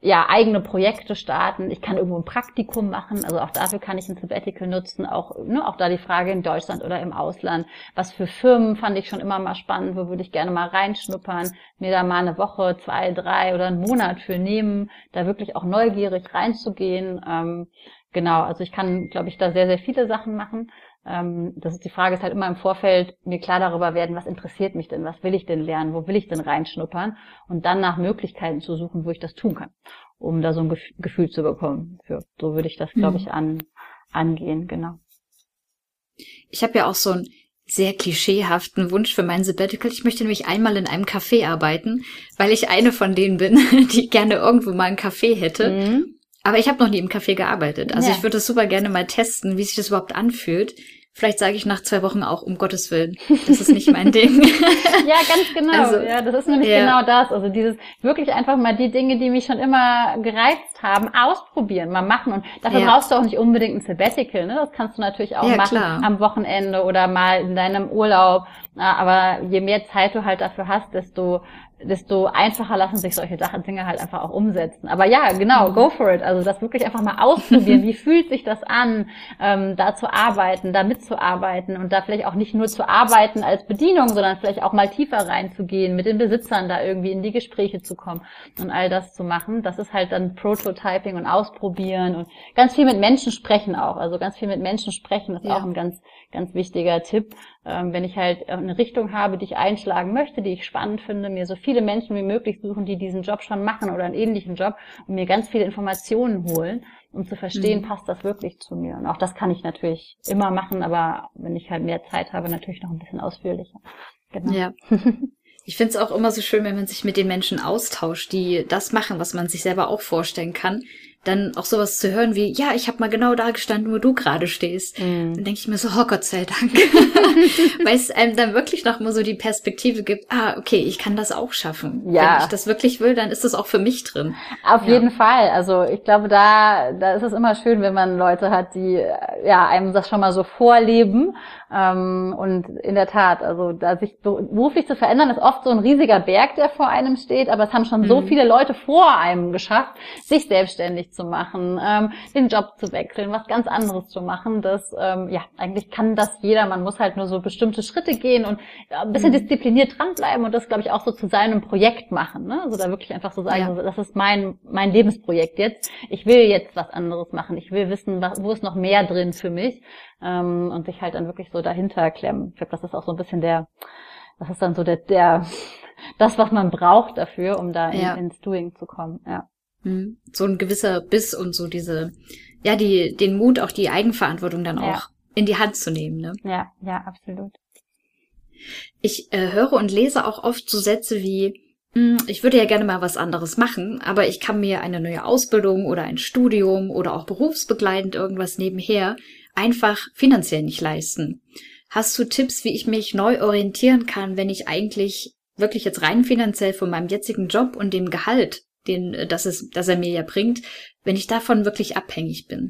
ja, eigene Projekte starten. Ich kann irgendwo ein Praktikum machen. Also auch dafür kann ich ein Sabbatical nutzen. Auch, ne, auch da die Frage in Deutschland oder im Ausland. Was für Firmen fand ich schon immer mal spannend. Wo würde ich gerne mal reinschnuppern? Mir da mal eine Woche, zwei, drei oder einen Monat für nehmen. Da wirklich auch neugierig reinzugehen. Ähm, genau. Also ich kann, glaube ich, da sehr, sehr viele Sachen machen. Ähm, das ist die Frage, ist halt immer im Vorfeld mir klar darüber werden, was interessiert mich denn, was will ich denn lernen, wo will ich denn reinschnuppern und dann nach Möglichkeiten zu suchen, wo ich das tun kann, um da so ein Gefühl zu bekommen. Für, so würde ich das, glaube ich, mhm. an, angehen, genau. Ich habe ja auch so einen sehr klischeehaften Wunsch für mein Sabbatical. Ich möchte nämlich einmal in einem Café arbeiten, weil ich eine von denen bin, die gerne irgendwo mal einen Café hätte. Mhm. Aber ich habe noch nie im Café gearbeitet. Also ja. ich würde es super gerne mal testen, wie sich das überhaupt anfühlt. Vielleicht sage ich nach zwei Wochen auch, um Gottes Willen, das ist nicht mein Ding. ja, ganz genau. Also, ja, das ist nämlich ja. genau das. Also dieses wirklich einfach mal die Dinge, die mich schon immer gereizt haben, ausprobieren, mal machen. Und dafür ja. brauchst du auch nicht unbedingt ein Sabbatical. Ne? Das kannst du natürlich auch ja, machen klar. am Wochenende oder mal in deinem Urlaub. Aber je mehr Zeit du halt dafür hast, desto desto einfacher lassen sich solche Sachen, Dinge halt einfach auch umsetzen. Aber ja, genau, mhm. go for it. Also das wirklich einfach mal ausprobieren. Wie fühlt sich das an, ähm, da zu arbeiten, da mitzuarbeiten und da vielleicht auch nicht nur zu arbeiten als Bedienung, sondern vielleicht auch mal tiefer reinzugehen, mit den Besitzern da irgendwie in die Gespräche zu kommen und all das zu machen. Das ist halt dann Prototyping und Ausprobieren und ganz viel mit Menschen sprechen auch. Also ganz viel mit Menschen sprechen ist ja. auch ein ganz, ganz wichtiger Tipp. Ähm, wenn ich halt eine Richtung habe, die ich einschlagen möchte, die ich spannend finde, mir so viele Menschen wie möglich suchen, die diesen Job schon machen oder einen ähnlichen Job und mir ganz viele Informationen holen, um zu verstehen, mhm. passt das wirklich zu mir. Und auch das kann ich natürlich immer machen, aber wenn ich halt mehr Zeit habe, natürlich noch ein bisschen ausführlicher. Genau. Ja. Ich finde es auch immer so schön, wenn man sich mit den Menschen austauscht, die das machen, was man sich selber auch vorstellen kann dann auch sowas zu hören wie, ja, ich habe mal genau da gestanden, wo du gerade stehst. Mm. Dann denke ich mir so, oh Gott sei Dank. Weil es einem dann wirklich noch mal so die Perspektive gibt, ah, okay, ich kann das auch schaffen. Ja. Wenn ich das wirklich will, dann ist das auch für mich drin. Auf ja. jeden Fall. Also ich glaube, da, da ist es immer schön, wenn man Leute hat, die ja einem das schon mal so vorleben. Ähm, und in der Tat, also da sich beruflich zu verändern, ist oft so ein riesiger Berg, der vor einem steht, aber es haben schon mm. so mhm. viele Leute vor einem geschafft, sich selbstständig zu machen, ähm, den Job zu wechseln, was ganz anderes zu machen. Das, ähm, ja, eigentlich kann das jeder. Man muss halt nur so bestimmte Schritte gehen und ein bisschen mhm. diszipliniert dranbleiben und das, glaube ich, auch so zu seinem Projekt machen. Ne? Also da wirklich einfach so sagen, ja. das ist mein, mein Lebensprojekt jetzt. Ich will jetzt was anderes machen. Ich will wissen, wo ist noch mehr drin für mich ähm, und sich halt dann wirklich so dahinter klemmen. Ich glaube, das ist auch so ein bisschen der, das ist dann so der, der das, was man braucht dafür, um da in, ja. ins Doing zu kommen. Ja. Hm. So ein gewisser Biss und so diese, ja, die, den Mut, auch die Eigenverantwortung dann ja. auch in die Hand zu nehmen, ne? Ja, ja, absolut. Ich äh, höre und lese auch oft so Sätze wie, hm, ich würde ja gerne mal was anderes machen, aber ich kann mir eine neue Ausbildung oder ein Studium oder auch berufsbegleitend irgendwas nebenher einfach finanziell nicht leisten. Hast du Tipps, wie ich mich neu orientieren kann, wenn ich eigentlich wirklich jetzt rein finanziell von meinem jetzigen Job und dem Gehalt den, dass es, dass er mir ja bringt, wenn ich davon wirklich abhängig bin?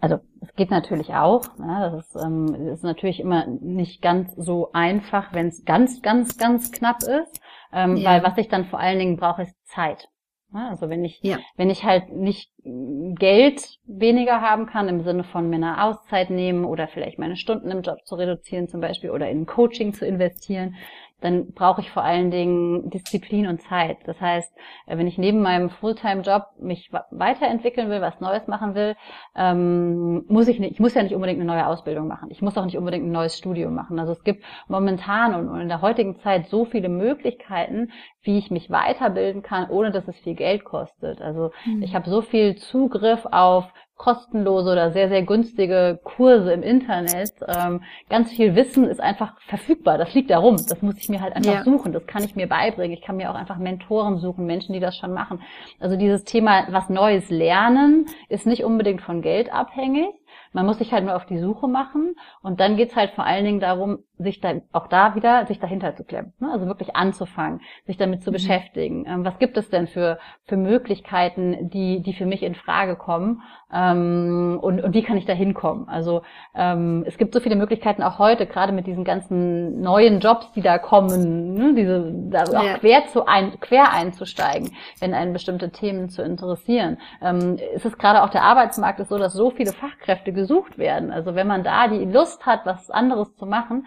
Also es geht natürlich auch. Ne? Das ist, ähm, ist natürlich immer nicht ganz so einfach, wenn es ganz, ganz, ganz knapp ist. Ähm, ja. Weil was ich dann vor allen Dingen brauche, ist Zeit. Also wenn ich, ja. wenn ich halt nicht Geld weniger haben kann, im Sinne von mir eine Auszeit nehmen oder vielleicht meine Stunden im Job zu reduzieren zum Beispiel oder in Coaching zu investieren, dann brauche ich vor allen Dingen Disziplin und Zeit. Das heißt, äh, wenn ich neben meinem Fulltime-Job mich weiterentwickeln will, was Neues machen will, ähm, muss ich nicht, ich muss ja nicht unbedingt eine neue Ausbildung machen. Ich muss auch nicht unbedingt ein neues Studium machen. Also es gibt momentan und in der heutigen Zeit so viele Möglichkeiten, wie ich mich weiterbilden kann, ohne dass es viel Geld kostet. Also mhm. ich habe so viel Zugriff auf kostenlose oder sehr, sehr günstige Kurse im Internet. Ähm, ganz viel Wissen ist einfach verfügbar. Das liegt darum. Das muss ich mir halt einfach ja. suchen. Das kann ich mir beibringen. Ich kann mir auch einfach Mentoren suchen, Menschen, die das schon machen. Also dieses Thema, was Neues lernen, ist nicht unbedingt von Geld abhängig. Man muss sich halt nur auf die Suche machen und dann geht's halt vor allen Dingen darum, sich da auch da wieder sich dahinter zu klemmen. Ne? Also wirklich anzufangen, sich damit zu mhm. beschäftigen. Ähm, was gibt es denn für für Möglichkeiten, die die für mich in Frage kommen ähm, und und wie kann ich da hinkommen? Also ähm, es gibt so viele Möglichkeiten auch heute, gerade mit diesen ganzen neuen Jobs, die da kommen, ne? diese da auch ja. quer zu ein quer einzusteigen, wenn einen bestimmte Themen zu interessieren. Ähm, es ist gerade auch der Arbeitsmarkt ist so, dass so viele Fachkräfte gesucht werden. Also wenn man da die Lust hat, was anderes zu machen,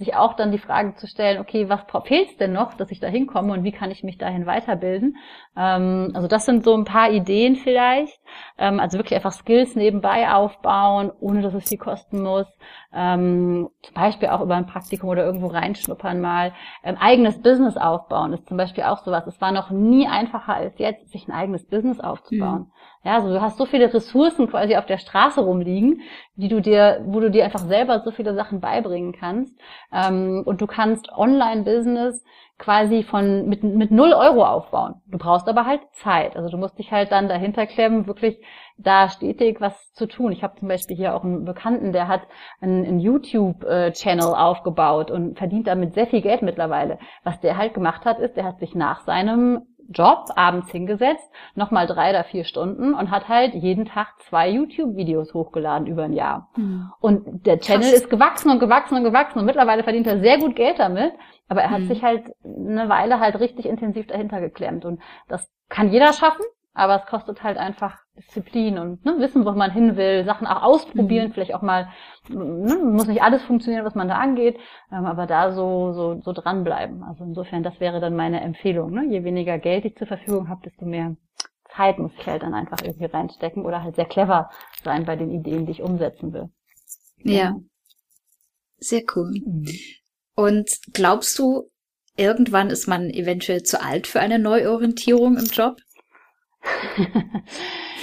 sich auch dann die Frage zu stellen, okay, was fehlt denn noch, dass ich da hinkomme und wie kann ich mich dahin weiterbilden? Ähm, also das sind so ein paar Ideen vielleicht. Ähm, also wirklich einfach Skills nebenbei aufbauen, ohne dass es viel kosten muss. Ähm, zum Beispiel auch über ein Praktikum oder irgendwo reinschnuppern mal. Ähm, eigenes Business aufbauen ist zum Beispiel auch sowas. Es war noch nie einfacher als jetzt, sich ein eigenes Business aufzubauen. Mhm. Ja, also du hast so viele Ressourcen quasi auf der Straße rumliegen, die du dir, wo du dir einfach selber so viele Sachen beibringen kannst. Ähm, und du kannst Online-Business quasi von mit, mit null Euro aufbauen. Du brauchst aber halt Zeit. Also du musst dich halt dann dahinter klemmen, wirklich da stetig was zu tun. Ich habe zum Beispiel hier auch einen Bekannten, der hat einen, einen YouTube-Channel aufgebaut und verdient damit sehr viel Geld mittlerweile. Was der halt gemacht hat, ist, der hat sich nach seinem Job abends hingesetzt, nochmal drei oder vier Stunden und hat halt jeden Tag zwei YouTube-Videos hochgeladen über ein Jahr. Mhm. Und der Channel Krass. ist gewachsen und gewachsen und gewachsen und mittlerweile verdient er sehr gut Geld damit, aber er hat mhm. sich halt eine Weile halt richtig intensiv dahinter geklemmt und das kann jeder schaffen, aber es kostet halt einfach Disziplin und ne, wissen, wo man hin will, Sachen auch ausprobieren, mhm. vielleicht auch mal, ne, muss nicht alles funktionieren, was man da angeht, ähm, aber da so, so, so dranbleiben. Also insofern, das wäre dann meine Empfehlung. Ne? Je weniger Geld ich zur Verfügung habe, desto mehr Zeit muss ich halt dann einfach irgendwie reinstecken oder halt sehr clever sein bei den Ideen, die ich umsetzen will. Ja. ja. Sehr cool. Mhm. Und glaubst du, irgendwann ist man eventuell zu alt für eine Neuorientierung im Job?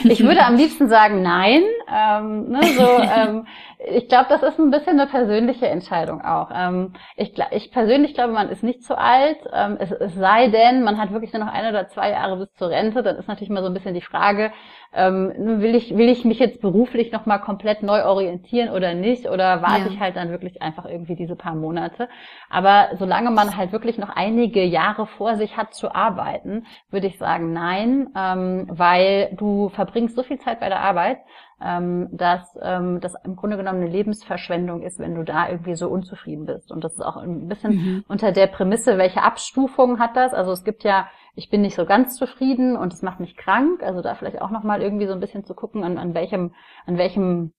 Ich würde am liebsten sagen nein. Ähm, ne, so, ähm, ich glaube, das ist ein bisschen eine persönliche Entscheidung auch. Ähm, ich, ich persönlich glaube, man ist nicht zu alt. Ähm, es, es sei denn, man hat wirklich nur noch ein oder zwei Jahre bis zur Rente. Dann ist natürlich mal so ein bisschen die Frage, ähm, will ich will ich mich jetzt beruflich noch mal komplett neu orientieren oder nicht? Oder warte ja. ich halt dann wirklich einfach irgendwie diese paar Monate? Aber solange man halt wirklich noch einige Jahre vor sich hat zu arbeiten, würde ich sagen nein, ähm, weil du verbringst so viel Zeit bei der Arbeit ähm, dass ähm, das im Grunde genommen eine Lebensverschwendung ist, wenn du da irgendwie so unzufrieden bist. Und das ist auch ein bisschen mhm. unter der Prämisse, welche Abstufung hat das? Also es gibt ja, ich bin nicht so ganz zufrieden und es macht mich krank. Also da vielleicht auch nochmal irgendwie so ein bisschen zu gucken, an, an welchem, an welchem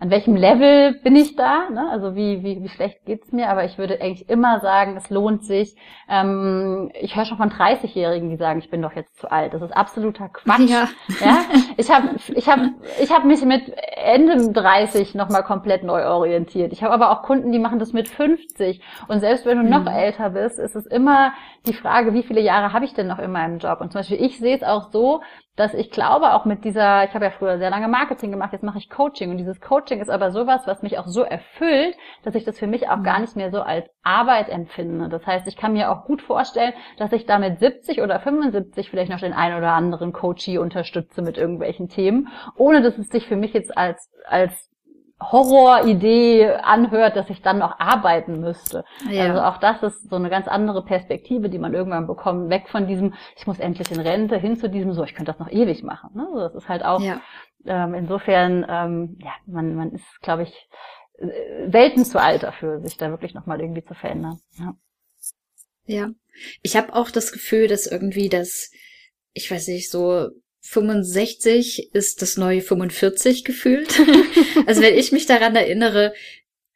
an welchem Level bin ich da, ne? also wie, wie, wie schlecht geht's mir, aber ich würde eigentlich immer sagen, es lohnt sich. Ähm, ich höre schon von 30-Jährigen, die sagen, ich bin doch jetzt zu alt. Das ist absoluter Quatsch. Ja. ja? Ich habe ich hab, ich hab mich mit Ende 30 nochmal komplett neu orientiert. Ich habe aber auch Kunden, die machen das mit 50. Und selbst wenn du noch mhm. älter bist, ist es immer die Frage, wie viele Jahre habe ich denn noch in meinem Job? Und zum Beispiel, ich sehe es auch so, dass ich glaube, auch mit dieser, ich habe ja früher sehr lange Marketing gemacht, jetzt mache ich Coaching und dieses Coaching ist aber sowas, was mich auch so erfüllt, dass ich das für mich auch gar mhm. nicht mehr so als Arbeit empfinde. Das heißt, ich kann mir auch gut vorstellen, dass ich damit 70 oder 75 vielleicht noch den einen oder anderen Coachie unterstütze mit irgendwelchen Themen, ohne dass es sich für mich jetzt als, als Horroridee anhört, dass ich dann noch arbeiten müsste. Ja. Also auch das ist so eine ganz andere Perspektive, die man irgendwann bekommt, weg von diesem, ich muss endlich in Rente, hin zu diesem, so, ich könnte das noch ewig machen. Ne? Also das ist halt auch, Ja. ähm, insofern, ähm, ja, man, man ist, glaube ich, äh, selten zu alt dafür, sich da wirklich nochmal irgendwie zu verändern. Ja. Ja. Ich habe auch das Gefühl, dass irgendwie das, ich weiß nicht, so 65 ist das neue 45 gefühlt. also wenn ich mich daran erinnere,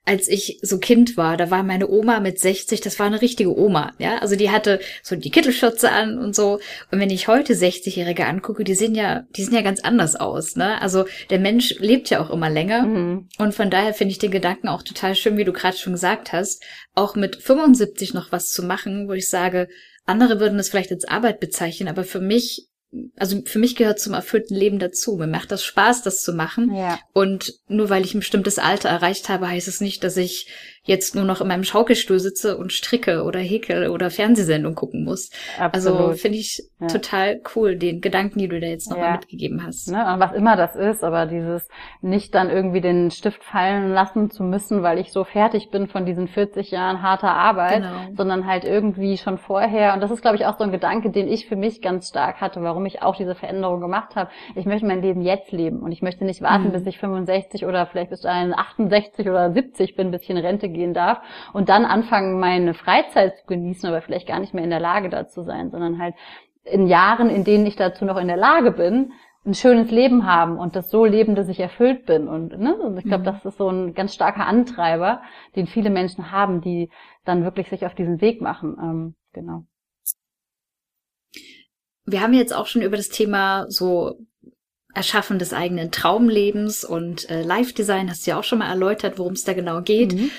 als ich so Kind war, da war meine Oma mit 60, das war eine richtige Oma, ja. Also die hatte so die Kittelschürze an und so. Und wenn ich heute 60-Jährige angucke, die sehen ja, die sehen ja ganz anders aus, ne? Also der Mensch lebt ja auch immer länger. Mhm. Und von daher finde ich den Gedanken auch total schön, wie du gerade schon gesagt hast, auch mit 75 noch was zu machen, wo ich sage, andere würden das vielleicht als Arbeit bezeichnen, aber für mich, also für mich gehört zum erfüllten Leben dazu. Mir macht das Spaß, das zu machen. Ja. Und nur weil ich ein bestimmtes Alter erreicht habe, heißt es nicht, dass ich jetzt nur noch in meinem Schaukelstuhl sitze und stricke oder häkel oder Fernsehsendung gucken muss. Also Absolut. finde ich Ja. total cool, den Gedanken, die du da jetzt nochmal Ja. mitgegeben hast. Ne, und was immer das ist, aber dieses nicht dann irgendwie den Stift fallen lassen zu müssen, weil ich so fertig bin von diesen 40 Jahren harter Arbeit, Genau. sondern halt irgendwie schon vorher. Und das ist, glaube ich, auch so ein Gedanke, den ich für mich ganz stark hatte, warum ich auch diese Veränderung gemacht habe. Ich möchte mein Leben jetzt leben und ich möchte nicht warten, Mhm. bis ich 65 oder vielleicht bis dahin 68 oder 70 bin, bis ich in Rente gehen darf und dann anfangen, meine Freizeit zu genießen, aber vielleicht gar nicht mehr in der Lage dazu sein, sondern halt in Jahren, in denen ich dazu noch in der Lage bin, ein schönes Leben haben und das so leben, dass ich erfüllt bin. Und, ne? und ich glaube, Mhm. das ist so ein ganz starker Antreiber, den viele Menschen haben, die dann wirklich sich auf diesen Weg machen. Ähm, genau. Wir haben jetzt auch schon über das Thema so Erschaffen des eigenen Traumlebens und äh, Live-Design, hast du ja auch schon mal erläutert, worum es da genau geht. Mhm.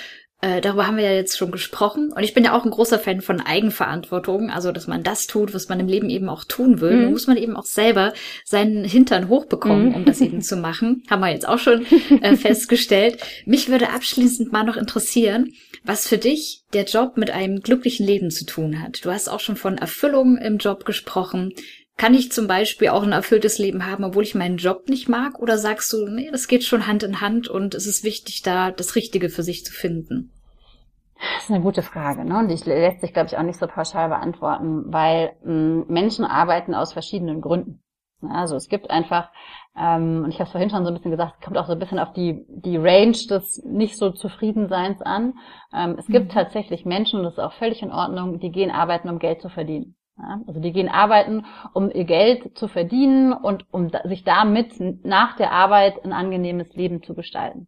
Äh, darüber haben wir ja jetzt schon gesprochen. Und ich bin ja auch ein großer Fan von Eigenverantwortung, also dass man das tut, was man im Leben eben auch tun will. Mhm. Muss man eben auch selber seinen Hintern hochbekommen, Mhm. um das eben zu machen. Haben wir jetzt auch schon äh, festgestellt. Mich würde abschließend mal noch interessieren, was für dich der Job mit einem glücklichen Leben zu tun hat. Du hast auch schon von Erfüllung im Job gesprochen. Kann ich zum Beispiel auch ein erfülltes Leben haben, obwohl ich meinen Job nicht mag? Oder sagst du, nee, das geht schon Hand in Hand und es ist wichtig, da das Richtige für sich zu finden? Das ist eine gute Frage, ne? Und die lässt sich, glaube ich, auch nicht so pauschal beantworten, weil mh, Menschen arbeiten aus verschiedenen Gründen. Ja, Also es gibt einfach, ähm, und ich habe es vorhin schon so ein bisschen gesagt, es kommt auch so ein bisschen auf die, die Range des nicht so Zufriedenseins an. Ähm, es gibt Mhm. tatsächlich Menschen, und das ist auch völlig in Ordnung, die gehen arbeiten, um Geld zu verdienen. Ja, also die gehen arbeiten, um ihr Geld zu verdienen und um da, sich damit nach der Arbeit ein angenehmes Leben zu gestalten.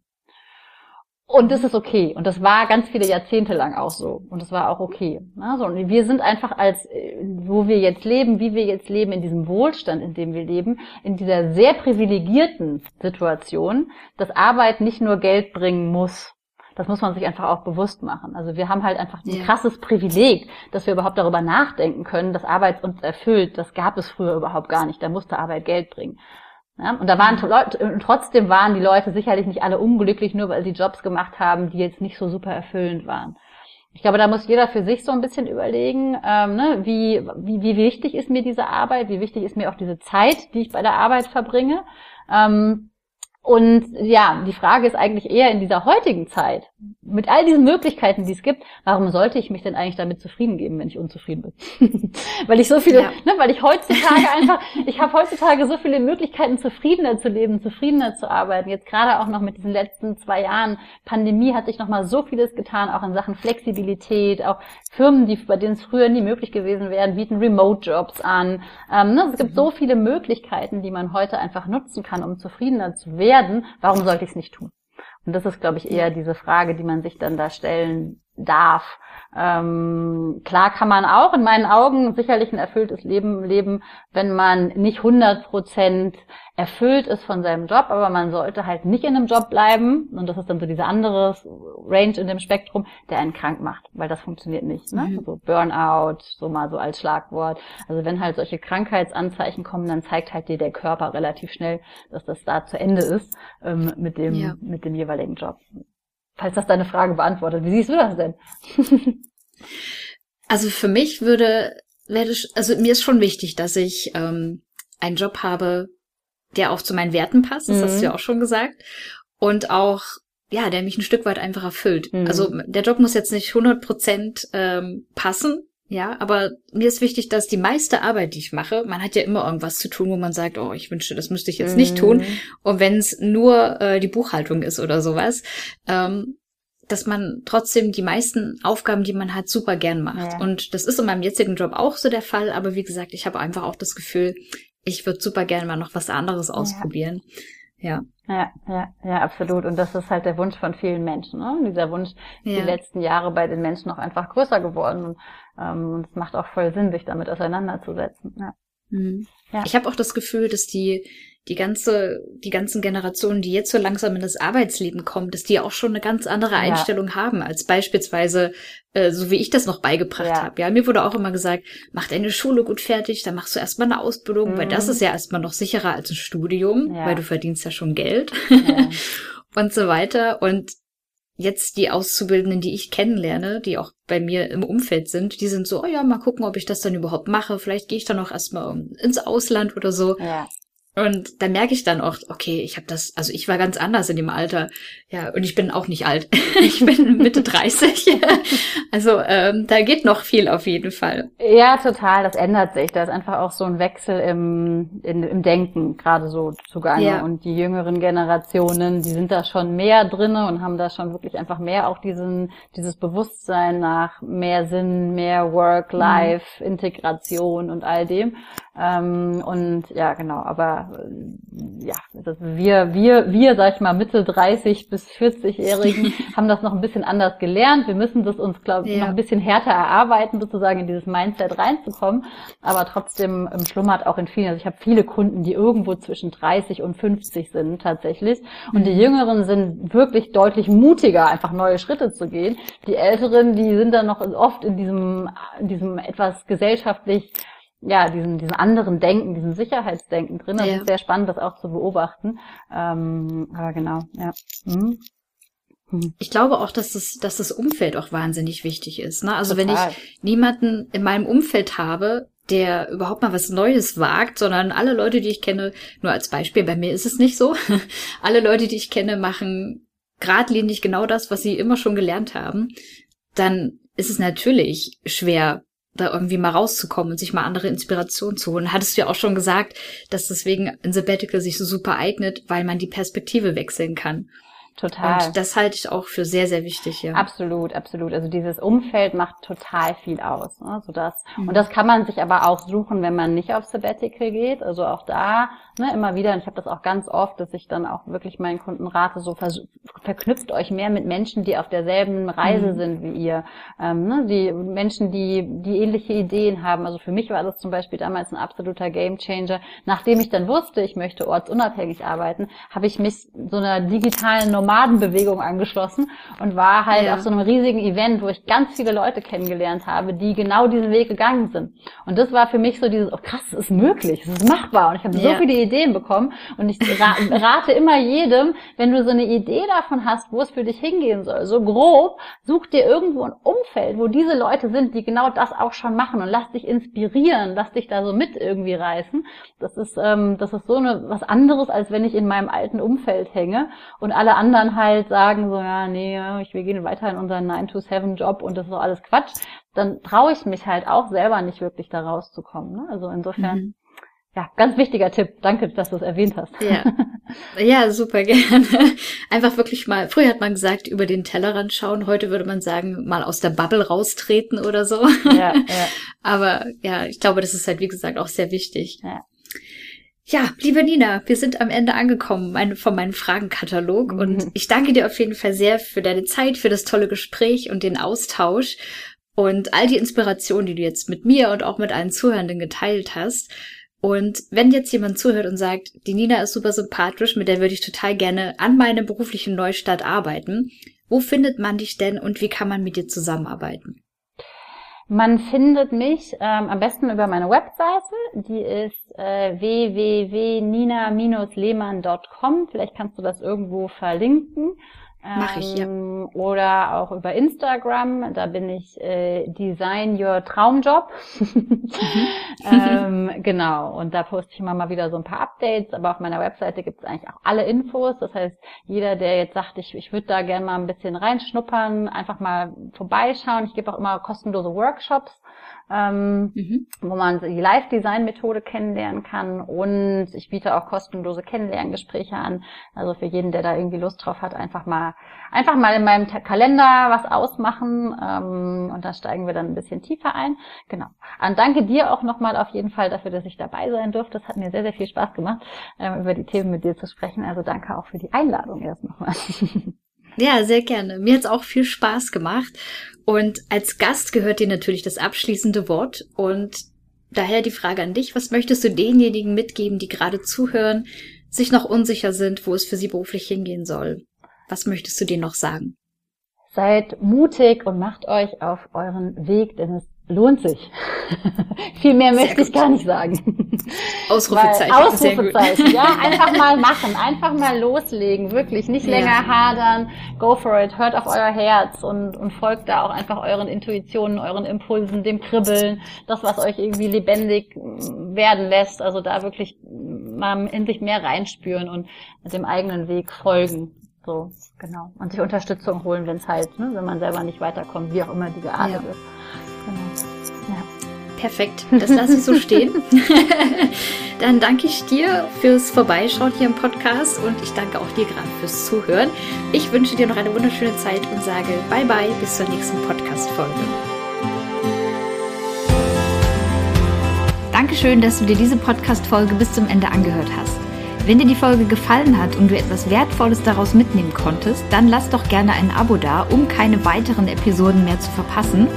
Und das ist okay. Und das war ganz viele Jahrzehnte lang auch so. Und das war auch okay. Also, und wir sind einfach als, äh, wo wir jetzt leben, wie wir jetzt leben, in diesem Wohlstand, in dem wir leben, in dieser sehr privilegierten Situation, dass Arbeit nicht nur Geld bringen muss. Das muss man sich einfach auch bewusst machen. Also wir haben halt einfach ein krasses Privileg, dass wir überhaupt darüber nachdenken können, dass Arbeit uns erfüllt. Das gab es früher überhaupt gar nicht. Da musste Arbeit Geld bringen. Ja, und da waren Leute, und trotzdem waren die Leute sicherlich nicht alle unglücklich, nur weil sie Jobs gemacht haben, die jetzt nicht so super erfüllend waren. Ich glaube, da muss jeder für sich so ein bisschen überlegen, ähm, ne, wie, wie, wie wichtig ist mir diese Arbeit, wie wichtig ist mir auch diese Zeit, die ich bei der Arbeit verbringe. Ähm, und ja, die Frage ist eigentlich eher in dieser heutigen Zeit, mit all diesen Möglichkeiten, die es gibt, warum sollte ich mich denn eigentlich damit zufrieden geben, wenn ich unzufrieden bin? weil ich so viele, Ja. ne, weil ich heutzutage einfach, ich habe heutzutage so viele Möglichkeiten, zufriedener zu leben, zufriedener zu arbeiten. Jetzt gerade auch noch mit diesen letzten zwei Jahren Pandemie hat sich noch mal so vieles getan, auch in Sachen Flexibilität, auch Firmen, die bei denen es früher nie möglich gewesen wären, bieten Remote-Jobs an. Ähm, ne, es gibt so viele Möglichkeiten, die man heute einfach nutzen kann, um zufriedener zu werden. Warum sollte ich es nicht tun? Und das ist, glaube ich, eher diese Frage, die man sich dann da stellen darf. Ähm, klar kann man auch in meinen Augen sicherlich ein erfülltes Leben leben, wenn man nicht 100 Prozent erfüllt ist von seinem Job, aber man sollte halt nicht in einem Job bleiben, und das ist dann so diese andere Range in dem Spektrum, der einen krank macht, weil das funktioniert nicht. Ne? Mhm. So Burnout, so mal so als Schlagwort. Also wenn halt solche Krankheitsanzeichen kommen, dann zeigt halt dir der Körper relativ schnell, dass das da zu Ende ist ähm, mit dem Ja. mit dem jeweiligen Job. Falls das deine Frage beantwortet, wie siehst du das denn? Also für mich würde, wäre das, also mir ist schon wichtig, dass ich ähm, einen Job habe, der auch zu meinen Werten passt. Das Mhm. hast du ja auch schon gesagt. Und auch ja, der mich ein Stück weit einfach erfüllt. Mhm. Also der Job muss jetzt nicht 100 Prozent ähm, passen, ja, aber mir ist wichtig, dass die meiste Arbeit, die ich mache, man hat ja immer irgendwas zu tun, wo man sagt, oh, ich wünschte, das müsste ich jetzt nicht tun. Mhm. Und wenn es nur äh, die Buchhaltung ist oder sowas, ähm, dass man trotzdem die meisten Aufgaben, die man hat, super gern macht. Ja. Und das ist in meinem jetzigen Job auch so der Fall. Aber wie gesagt, ich habe einfach auch das Gefühl, ich würde super gerne mal noch was anderes ausprobieren. Ja. Ja, ja, ja, absolut. Und das ist halt der Wunsch von vielen Menschen. Ne? dieser Wunsch ist ja. die letzten Jahre bei den Menschen noch einfach größer geworden. Und ähm, es macht auch voll Sinn, sich damit auseinanderzusetzen. Ja. Mhm. ja. Ich habe auch das Gefühl, dass die die ganze, die ganzen Generationen, die jetzt so langsam in das Arbeitsleben kommen, dass die auch schon eine ganz andere Einstellung ja. haben, als beispielsweise, äh, so wie ich das noch beigebracht ja. habe. Ja, mir wurde auch immer gesagt, mach deine Schule gut fertig, dann machst du erstmal eine Ausbildung, mhm. weil das mhm. ist ja erstmal noch sicherer als ein Studium, ja. weil du verdienst ja schon Geld und so weiter. Und jetzt die Auszubildenden, die ich kennenlerne, die auch bei mir im Umfeld sind, die sind so, oh ja, mal gucken, ob ich das dann überhaupt mache. Vielleicht gehe ich dann auch erstmal ins Ausland oder so. Ja. Und da merke ich dann auch, okay, ich habe das, also ich war ganz anders in dem Alter. Ja, und ich bin auch nicht alt. ich bin Mitte 30. also ähm, da geht noch viel auf jeden Fall. Ja, total. Das ändert sich. Da ist einfach auch so ein Wechsel im, in, im Denken gerade so zugange. Ja. Und die jüngeren Generationen, die sind da schon mehr drinne und haben da schon wirklich einfach mehr auch diesen, dieses Bewusstsein nach mehr Sinn, mehr Work-Life-Integration und all dem. Ähm, und ja, genau, aber ja, wir, wir, wir, sag ich mal, Mitte 30 bis 40-Jährigen haben das noch ein bisschen anders gelernt. Wir müssen das uns, glaube ja. noch ein bisschen härter erarbeiten, sozusagen in dieses Mindset reinzukommen. Aber trotzdem ähm, schlummert auch in vielen, also ich habe viele Kunden, die irgendwo zwischen 30 und 50 sind tatsächlich. Und mhm. die Jüngeren sind wirklich deutlich mutiger, einfach neue Schritte zu gehen. Die Älteren, die sind dann noch oft in diesem, in diesem etwas gesellschaftlich ja, diesen, diesen anderen Denken, diesen Sicherheitsdenken drin. Das ja. ist sehr spannend, das auch zu beobachten. Ähm, aber genau, ja. Mhm. Mhm. Ich glaube auch, dass das, dass das Umfeld auch wahnsinnig wichtig ist. Ne? Also Total. wenn ich niemanden in meinem Umfeld habe, der überhaupt mal was Neues wagt, sondern alle Leute, die ich kenne, nur als Beispiel, bei mir ist es nicht so, alle Leute, die ich kenne, machen geradlinig genau das, was sie immer schon gelernt haben, dann ist es natürlich schwer, da irgendwie mal rauszukommen und sich mal andere Inspirationen zu holen. Hattest du ja auch schon gesagt, dass deswegen ein Sabbatical sich so super eignet, weil man die Perspektive wechseln kann. Total. Und das halte ich auch für sehr, sehr wichtig, ja. Absolut, absolut. Also dieses Umfeld macht total viel aus. Ne? So das, mhm. Und das kann man sich aber auch suchen, wenn man nicht auf Sabbatical geht. Also auch da ne, immer wieder, und ich habe das auch ganz oft, dass ich dann auch wirklich meinen Kunden rate, so verknüpft euch mehr mit Menschen, die auf derselben Reise mhm. sind wie ihr. Ähm, ne? Die Menschen, die, die ähnliche Ideen haben. Also für mich war das zum Beispiel damals ein absoluter Gamechanger. Nachdem ich dann wusste, ich möchte ortsunabhängig arbeiten, habe ich mich so einer digitalen Nomadenbewegung angeschlossen und war halt ja. auf so einem riesigen Event, wo ich ganz viele Leute kennengelernt habe, die genau diesen Weg gegangen sind. Und das war für mich so dieses, oh krass, es ist möglich, es ist machbar. Und ich habe ja. so viele Ideen bekommen. Und ich rate immer jedem, wenn du so eine Idee davon hast, wo es für dich hingehen soll, so grob, such dir irgendwo ein Umfeld, wo diese Leute sind, die genau das auch schon machen und lass dich inspirieren, lass dich da so mit irgendwie reißen. Das ist, ähm, das ist so eine, was anderes, als wenn ich in meinem alten Umfeld hänge und alle anderen halt sagen so, ja, nee, ich, wir gehen weiter in unseren 9-to-7-Job und das ist doch alles Quatsch, dann traue ich mich halt auch selber nicht wirklich da rauszukommen. Ne? Also insofern, mhm. Ja, ganz wichtiger Tipp. Danke, dass du es erwähnt hast. Ja. ja, super gerne. Einfach wirklich mal, früher hat man gesagt, über den Tellerrand schauen, heute würde man sagen, mal aus der Bubble raustreten oder so. Ja, ja. Aber ja, ich glaube, das ist halt, wie gesagt, auch sehr wichtig. Ja. Ja, liebe Nina, wir sind am Ende angekommen mein, von meinem Fragenkatalog mhm. und ich danke dir auf jeden Fall sehr für deine Zeit, für das tolle Gespräch und den Austausch und all die Inspiration, die du jetzt mit mir und auch mit allen Zuhörenden geteilt hast. Und wenn jetzt jemand zuhört und sagt, die Nina ist super sympathisch, mit der würde ich total gerne an meinem beruflichen Neustart arbeiten, wo findet man dich denn und wie kann man mit dir zusammenarbeiten? Man findet mich ähm, am besten über meine Webseite, die ist äh, www.nina-lehmann.com. Vielleicht kannst du das irgendwo verlinken. Mach ich, ja. Ähm, oder auch über Instagram, da bin ich äh, Design Your Traumjob. Mhm. ähm, genau, und da poste ich immer mal wieder so ein paar Updates, aber auf meiner Webseite gibt es eigentlich auch alle Infos. Das heißt, jeder, der jetzt sagt, ich, ich würde da gerne mal ein bisschen reinschnuppern, einfach mal vorbeischauen. Ich gebe auch immer kostenlose Workshops ähm, mhm. wo man die Live-Design-Methode kennenlernen kann und ich biete auch kostenlose Kennenlerngespräche an. Also für jeden, der da irgendwie Lust drauf hat, einfach mal einfach mal in meinem Kalender was ausmachen ähm, und da steigen wir dann ein bisschen tiefer ein. Genau. Und danke dir auch nochmal auf jeden Fall dafür, dass ich dabei sein durfte. Das hat mir sehr, sehr viel Spaß gemacht, ähm, über die Themen mit dir zu sprechen. Also danke auch für die Einladung erst nochmal. Ja, sehr gerne. Mir hat's auch viel Spaß gemacht. Und als Gast gehört dir natürlich das abschließende Wort. Und daher die Frage an dich, was möchtest du denjenigen mitgeben, die gerade zuhören, sich noch unsicher sind, wo es für sie beruflich hingehen soll? Was möchtest du denen noch sagen? Seid mutig und macht euch auf euren Weg, denn es lohnt sich. Viel mehr möchte ich gar nicht sagen. Ausrufezeichen. Weil, Ausrufezeichen, ja, einfach mal machen, einfach mal loslegen, wirklich, nicht länger ja. hadern, go for it, hört auf euer Herz und, und folgt da auch einfach euren Intuitionen, euren Impulsen, dem Kribbeln, das, was euch irgendwie lebendig werden lässt, also da wirklich mal endlich mehr reinspüren und dem eigenen Weg folgen. So, genau. Und sich Unterstützung holen, wenn es halt, ne, wenn man selber nicht weiterkommt, wie auch immer die geartet ja. ist. Genau. Perfekt, das lasse ich so stehen. Dann danke ich dir fürs Vorbeischauen hier im Podcast und ich danke auch dir gerade fürs Zuhören. Ich wünsche dir noch eine wunderschöne Zeit und sage bye bye bis zur nächsten Podcast-Folge. Dankeschön, dass du dir diese Podcast-Folge bis zum Ende angehört hast. Wenn dir die Folge gefallen hat und du etwas Wertvolles daraus mitnehmen konntest, dann lass doch gerne ein Abo da, um keine weiteren Episoden mehr zu verpassen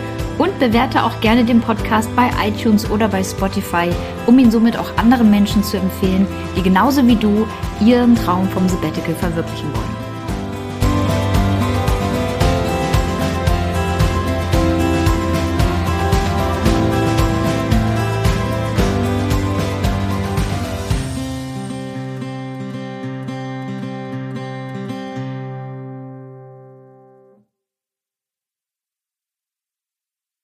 und bewerte auch gerne den Podcast bei iTunes oder bei Spotify, um ihn somit auch anderen Menschen zu empfehlen, die genauso wie du ihren Traum vom Sabbatical verwirklichen wollen.